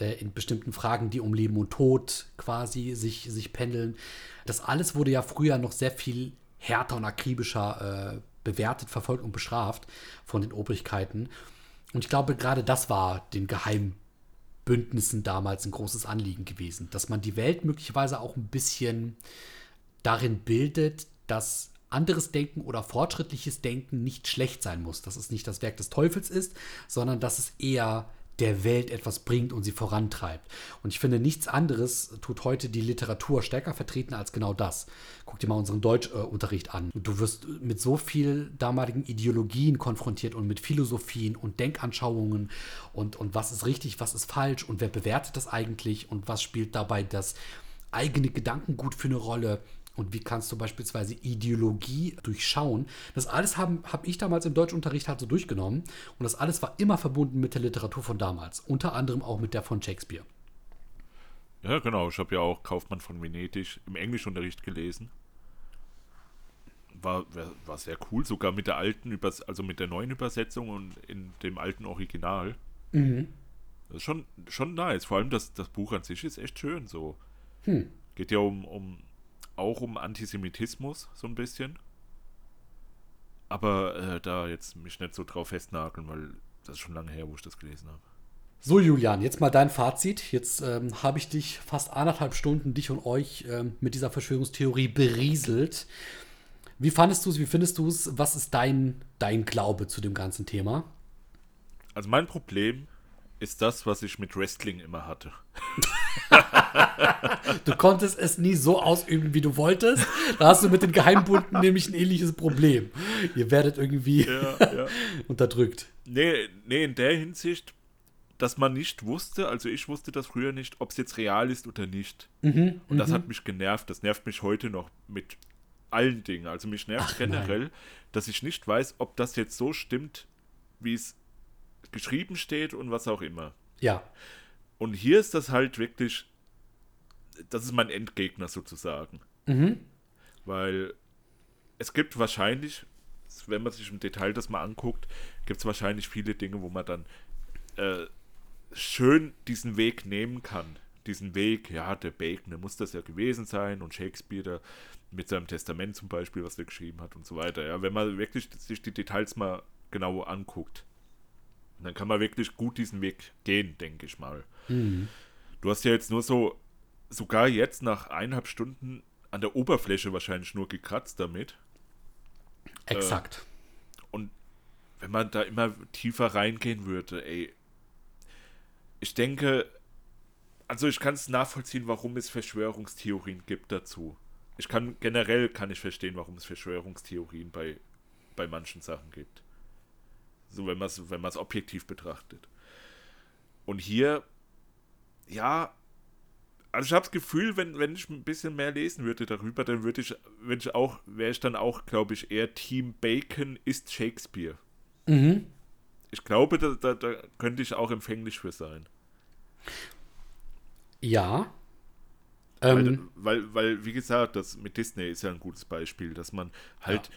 äh, in bestimmten Fragen, die um Leben und Tod quasi sich, sich pendeln. Das alles wurde ja früher noch sehr viel härter und akribischer äh, bewertet, verfolgt und bestraft von den Obrigkeiten. Und ich glaube, gerade das war den Geheimbündnissen damals ein großes Anliegen gewesen, dass man die Welt möglicherweise auch ein bisschen darin bildet, dass anderes Denken oder fortschrittliches Denken nicht schlecht sein muss, dass es nicht das Werk des Teufels ist, sondern dass es eher der Welt etwas bringt und sie vorantreibt. Und ich finde, nichts anderes tut heute die Literatur stärker vertreten als genau das. Guck dir mal unseren Deutschunterricht an. Du wirst mit so viel damaligen Ideologien konfrontiert und mit Philosophien und Denkanschauungen und, und was ist richtig, was ist falsch und wer bewertet das eigentlich und was spielt dabei das eigene Gedankengut für eine Rolle und wie kannst du beispielsweise Ideologie durchschauen. Das alles habe hab ich damals im Deutschunterricht halt so durchgenommen und das alles war immer verbunden mit der Literatur von damals, unter anderem auch mit der von Shakespeare. Ja, genau. Ich habe ja auch Kaufmann von Venedig im Englischunterricht gelesen. War, war, sehr cool, sogar mit der alten, Übers also mit der neuen Übersetzung und in dem alten Original. Mhm. Das ist schon, schon nice. Vor allem das, das Buch an sich ist echt schön so. Hm. Geht ja um, um auch um Antisemitismus so ein bisschen. Aber äh, da jetzt mich nicht so drauf festnageln, weil das ist schon lange her, wo ich das gelesen habe. So, Julian, jetzt mal dein Fazit. Jetzt ähm, habe ich dich fast anderthalb Stunden, dich und euch, ähm, mit dieser Verschwörungstheorie berieselt. Wie fandest du es? Wie findest du es? Was ist dein, dein Glaube zu dem ganzen Thema? Also mein Problem ist das, was ich mit Wrestling immer hatte. Du konntest es nie so ausüben, wie du wolltest. Da hast du mit den Geheimbunden nämlich ein ähnliches Problem. Ihr werdet irgendwie Ja, ja. unterdrückt. Nee, nee, in der Hinsicht, dass man nicht wusste, also ich wusste das früher nicht, ob es jetzt real ist oder nicht. Mhm, Und das hat mich genervt. Das nervt mich heute noch mit allen Dingen. Also mich nervt Ach, generell, dass ich nicht weiß, ob das jetzt so stimmt, wie es geschrieben steht und was auch immer. Ja, Und hier ist das halt wirklich, das ist mein Endgegner sozusagen. Mhm. Weil es gibt wahrscheinlich, wenn man sich im Detail das mal anguckt, gibt es wahrscheinlich viele Dinge, wo man dann äh, schön diesen Weg nehmen kann. Diesen Weg, ja, der Bacon, der muss das ja gewesen sein und Shakespeare der, mit seinem Testament zum Beispiel, was er geschrieben hat und so weiter. Ja, wenn man wirklich sich die Details mal genau anguckt, dann kann man wirklich gut diesen Weg gehen, denke ich mal. Mhm. Du hast ja jetzt nur so, sogar jetzt nach eineinhalb Stunden an der Oberfläche wahrscheinlich nur gekratzt damit. Exakt. Äh, und wenn man da immer tiefer reingehen würde, ey, ich denke, also ich kann es nachvollziehen, warum es Verschwörungstheorien gibt dazu. Ich kann generell kann ich verstehen, warum es Verschwörungstheorien bei, bei manchen Sachen gibt. So wenn man es wenn objektiv betrachtet. Und hier, ja, also ich habe das Gefühl, wenn, wenn ich ein bisschen mehr lesen würde darüber, dann würde ich, wenn ich auch, wäre ich dann auch, glaube ich, eher Team Bacon ist Shakespeare. Mhm. Ich glaube, da, da, da könnte ich auch empfänglich für sein. Ja. Weil, ähm, weil, weil, wie gesagt, das mit Disney ist ja ein gutes Beispiel, dass man halt ja.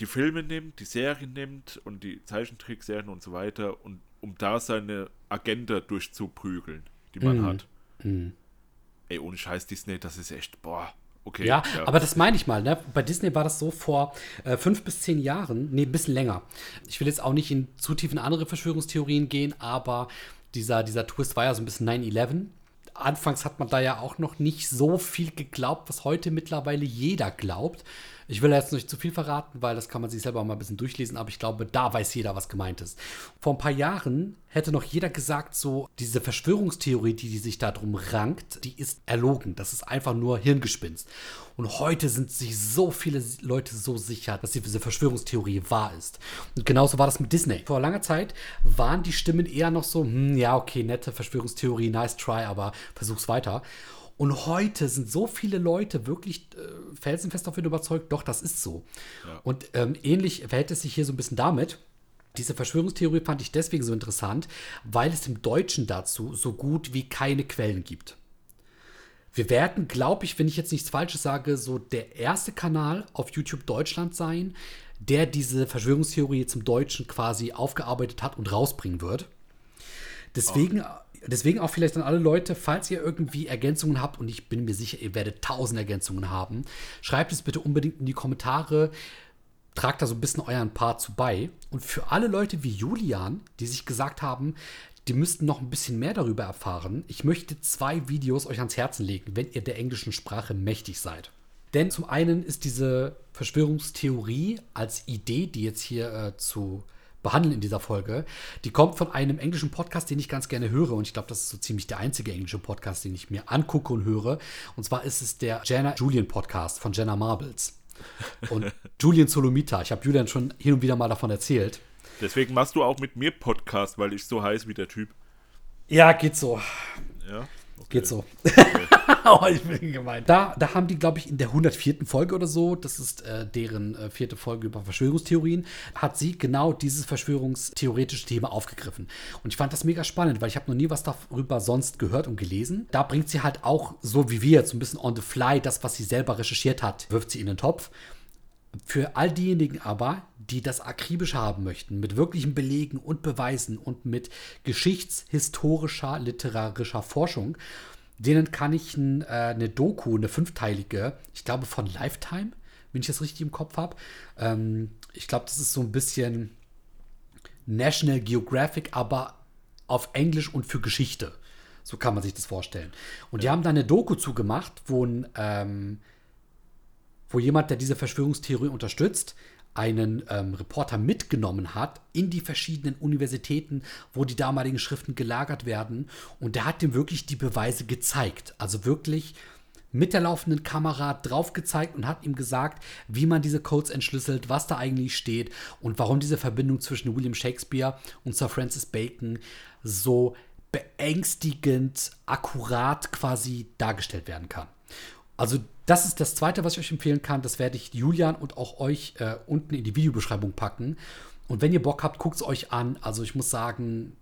Die Filme nimmt, die Serien nimmt und die Zeichentrickserien und so weiter, und um da seine Agenda durchzuprügeln, die man mhm. hat. Mhm. Ey, ohne Scheiß Disney, das ist echt, boah, Okay, ja, ja, aber das meine ich mal. Ne? Bei Disney war das so vor äh, fünf bis zehn Jahren, nee, ein bisschen länger. Ich will jetzt auch nicht in zu tief in andere Verschwörungstheorien gehen, aber dieser, dieser Twist war ja so ein bisschen 9-11 anfangs hat man da ja auch noch nicht so viel geglaubt, was heute mittlerweile jeder glaubt. Ich will jetzt nicht zu viel verraten, weil das kann man sich selber mal ein bisschen durchlesen, aber ich glaube, da weiß jeder, was gemeint ist. Vor ein paar Jahren hätte noch jeder gesagt, so diese Verschwörungstheorie, die, die sich da drum rankt, die ist erlogen. Das ist einfach nur Hirngespinst. Und heute sind sich so viele Leute so sicher, dass diese Verschwörungstheorie wahr ist. Und genauso war das mit Disney. Vor langer Zeit waren die Stimmen eher noch so, hm, ja, okay, nette Verschwörungstheorie, nice try, aber versuch's weiter. Und heute sind so viele Leute wirklich äh, felsenfest davon überzeugt, doch, das ist so. Ja. Und ähm, ähnlich verhält es sich hier so ein bisschen damit. Diese Verschwörungstheorie fand ich deswegen so interessant, weil es im Deutschen dazu so gut wie keine Quellen gibt. Wir werden, glaube ich, wenn ich jetzt nichts Falsches sage, so der erste Kanal auf YouTube Deutschland sein, der diese Verschwörungstheorie zum Deutschen quasi aufgearbeitet hat und rausbringen wird. Deswegen, oh. Deswegen auch vielleicht an alle Leute, falls ihr irgendwie Ergänzungen habt, und ich bin mir sicher, ihr werdet tausend Ergänzungen haben, schreibt es bitte unbedingt in die Kommentare. Tragt da so ein bisschen euren Part zu bei. Und für alle Leute wie Julian, die sich gesagt haben, die müssten noch ein bisschen mehr darüber erfahren. Ich möchte zwei Videos euch ans Herzen legen, wenn ihr der englischen Sprache mächtig seid. Denn zum einen ist diese Verschwörungstheorie als Idee, die jetzt hier äh, zu behandeln in dieser Folge, die kommt von einem englischen Podcast, den ich ganz gerne höre. Und ich glaube, das ist so ziemlich der einzige englische Podcast, den ich mir angucke und höre. Und zwar ist es der Jenna Julian Podcast von Jenna Marbles. Und Julian Solomita. Ich habe Julian schon hin und wieder mal davon erzählt. Deswegen machst du auch mit mir Podcast, weil ich so heiß wie der Typ. Ja, geht so. Ja. Okay. Geht so. Okay. oh, ich bin gemein. Da, da haben die, glaube ich, in der 104. Folge oder so, das ist äh, deren äh, vierte Folge über Verschwörungstheorien, hat sie genau dieses verschwörungstheoretische Thema aufgegriffen. Und ich fand das mega spannend, weil ich habe noch nie was darüber sonst gehört und gelesen. Da bringt sie halt auch, so wie wir jetzt, so ein bisschen on the fly, das, was sie selber recherchiert hat, wirft sie in den Topf. Für all diejenigen aber, die das akribisch haben möchten, mit wirklichen Belegen und Beweisen und mit geschichtshistorischer, literarischer Forschung, denen kann ich ein, äh, eine Doku, eine fünfteilige, ich glaube von Lifetime, wenn ich das richtig im Kopf habe. Ähm, ich glaube, das ist so ein bisschen National Geographic, aber auf Englisch und für Geschichte. So kann man sich das vorstellen. Und die haben da eine Doku zugemacht, wo ein ähm, wo jemand, der diese Verschwörungstheorie unterstützt, einen ähm, Reporter mitgenommen hat in die verschiedenen Universitäten, wo die damaligen Schriften gelagert werden. Und der hat ihm wirklich die Beweise gezeigt. Also wirklich mit der laufenden Kamera drauf gezeigt und hat ihm gesagt, wie man diese Codes entschlüsselt, was da eigentlich steht und warum diese Verbindung zwischen William Shakespeare und Sir Francis Bacon so beängstigend akkurat quasi dargestellt werden kann. Also das ist das Zweite, was ich euch empfehlen kann. Das werde ich Julian und auch euch äh, unten in die Videobeschreibung packen. Und wenn ihr Bock habt, guckt es euch an. Also ich muss sagen,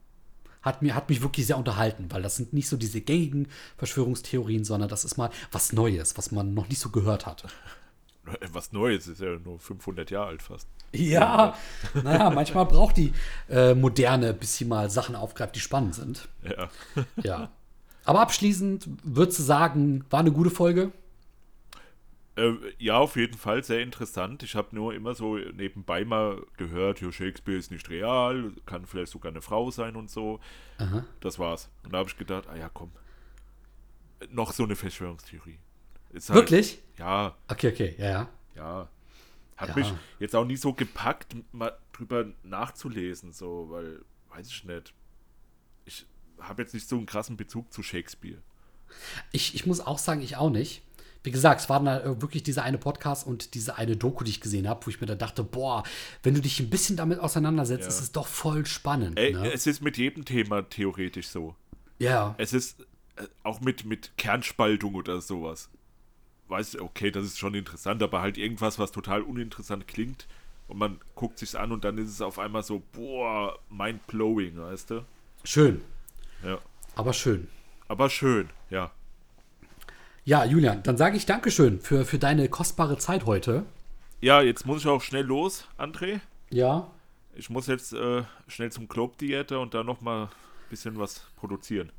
hat, mir, hat mich wirklich sehr unterhalten, weil das sind nicht so diese gängigen Verschwörungstheorien, sondern das ist mal was Neues, was man noch nicht so gehört hat. Was Neues, ist ja nur 500 Jahre alt fast. Ja, naja, manchmal braucht die äh, Moderne, bis sie mal Sachen aufgreift, die spannend sind. Ja. Ja. Aber abschließend würdest du sagen, war eine gute Folge? Äh, ja, auf jeden Fall sehr interessant. Ich habe nur immer so nebenbei mal gehört, ja, Shakespeare ist nicht real, kann vielleicht sogar eine Frau sein und so. Aha. Das war's. Und da habe ich gedacht, ah ja, komm. Noch so eine Verschwörungstheorie. Ist halt- Wirklich? Ja, Okay, okay, ja, ja. ja. Hat Ja. mich jetzt auch nie so gepackt, mal drüber nachzulesen, so, weil, weiß ich nicht. Ich habe jetzt nicht so einen krassen Bezug zu Shakespeare. Ich, ich muss auch sagen, ich auch nicht. Wie gesagt, es war dann halt wirklich dieser eine Podcast und diese eine Doku, die ich gesehen habe, wo ich mir da dachte, boah, wenn du dich ein bisschen damit auseinandersetzt, Ja. ist es doch voll spannend. Ey, ne? es ist mit jedem Thema theoretisch so. ja. Es ist äh, auch mit, mit Kernspaltung oder sowas. Weiß, okay, das ist schon interessant, aber halt irgendwas, was total uninteressant klingt und man guckt sich's an und dann ist es auf einmal so, boah, mind-blowing, weißt du? Schön. Ja. Aber schön. Aber schön, ja. Ja, Julian, dann sage ich Dankeschön für, für deine kostbare Zeit heute. Ja, jetzt muss ich auch schnell los, André. Ja. Ich muss jetzt äh, schnell zum Globe-Diäter und da nochmal ein bisschen was produzieren.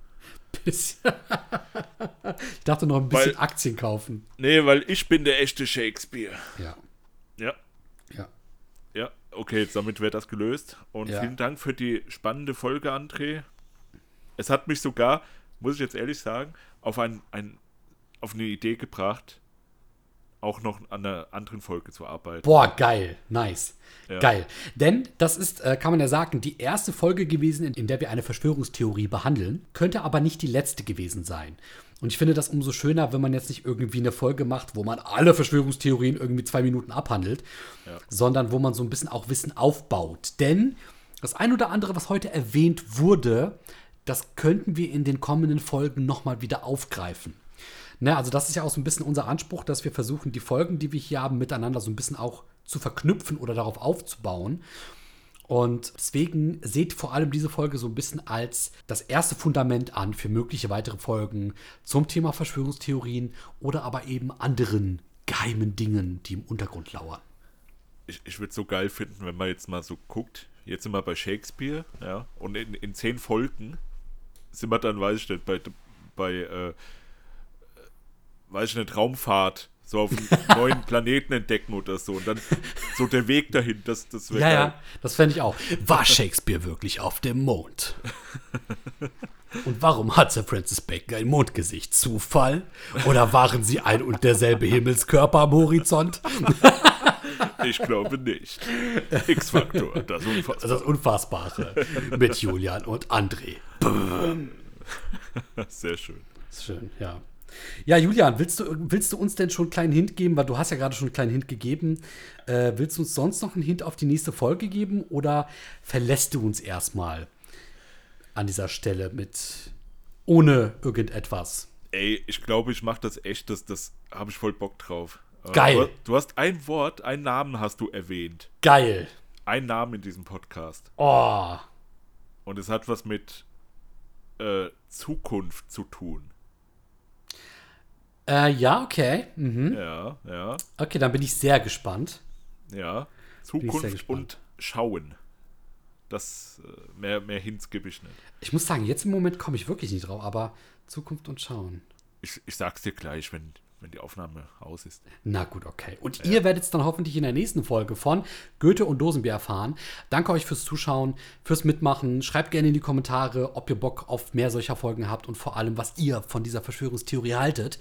Bisschen. ich dachte noch ein bisschen Weil- Aktien kaufen. Nee, weil ich bin der echte Shakespeare. Ja. Ja, Ja. ja, okay, damit wäre das gelöst. Und Ja. vielen Dank für die spannende Folge, André. Es hat mich sogar, muss ich jetzt ehrlich sagen, auf, ein, ein, auf eine Idee gebracht, auch noch an einer anderen Folge zu arbeiten. Boah, geil. Nice. Ja. Geil. Denn das ist, äh, kann man ja sagen, die erste Folge gewesen, in, in der wir eine Verschwörungstheorie behandeln, könnte aber nicht die letzte gewesen sein. Und ich finde das umso schöner, wenn man jetzt nicht irgendwie eine Folge macht, wo man alle Verschwörungstheorien irgendwie zwei Minuten abhandelt, Ja. sondern wo man so ein bisschen auch Wissen aufbaut. Denn das ein oder andere, was heute erwähnt wurde, das könnten wir in den kommenden Folgen nochmal wieder aufgreifen. Ne, also das ist ja auch so ein bisschen unser Anspruch, dass wir versuchen, die Folgen, die wir hier haben, miteinander so ein bisschen auch zu verknüpfen oder darauf aufzubauen. Und deswegen seht vor allem diese Folge so ein bisschen als das erste Fundament an für mögliche weitere Folgen zum Thema Verschwörungstheorien oder aber eben anderen geheimen Dingen, die im Untergrund lauern. Ich, ich würde es so geil finden, wenn man jetzt mal so guckt. Jetzt sind wir bei Shakespeare, ja, und in, in zehn Folgen sind wir dann, weiß ich nicht, bei, bei äh, weiß ich nicht, Raumfahrt, so auf einen neuen Planeten entdecken oder so. Und dann so der Weg dahin, das, das wäre Ja, geil. ja, das fände ich auch. War Shakespeare wirklich auf dem Mond? Und warum hat Sir Francis Bacon ein Mondgesicht? Zufall? Oder waren sie ein und derselbe Himmelskörper am Horizont? Ich glaube nicht. X-Faktor, das Unfassbare. Das Unfassbare mit Julian und André. Sehr schön. Schön, ja. Ja, Julian, willst du, willst du uns denn schon einen kleinen Hint geben? Weil du hast ja gerade schon einen kleinen Hint gegeben. Äh, willst du uns sonst noch einen Hint auf die nächste Folge geben? Oder verlässt du uns erstmal an dieser Stelle mit ohne irgendetwas? Ey, ich glaube, ich mache das echt, das, das habe ich voll Bock drauf. Äh, Geil. Du, du hast ein Wort, einen Namen hast du erwähnt. Geil. Ein Namen in diesem Podcast. Oh. Und es hat was mit äh, Zukunft zu tun. Äh, ja, okay. Mhm. Ja, ja, Okay, dann bin ich sehr gespannt. ja. sehr Zukunft gespannt. und Schauen. Das, äh, mehr, mehr Hints gebe ich nicht. Ich muss sagen, jetzt im Moment komme ich wirklich nicht drauf, aber Zukunft und Schauen. Ich, ich sag's dir gleich, wenn, wenn die Aufnahme aus ist. Na gut, okay. Und ihr werdet es dann hoffentlich in der nächsten Folge von Goethe und Dosenbier erfahren. Danke euch fürs Zuschauen, fürs Mitmachen. Schreibt gerne in die Kommentare, ob ihr Bock auf mehr solcher Folgen habt und vor allem, was ihr von dieser Verschwörungstheorie haltet.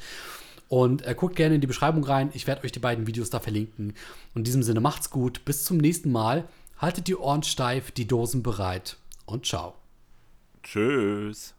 Und äh, guckt gerne in die Beschreibung rein. Ich werde euch die beiden Videos da verlinken. Und in diesem Sinne macht's gut. Bis zum nächsten Mal. Haltet die Ohren steif, die Dosen bereit und ciao. Tschüss.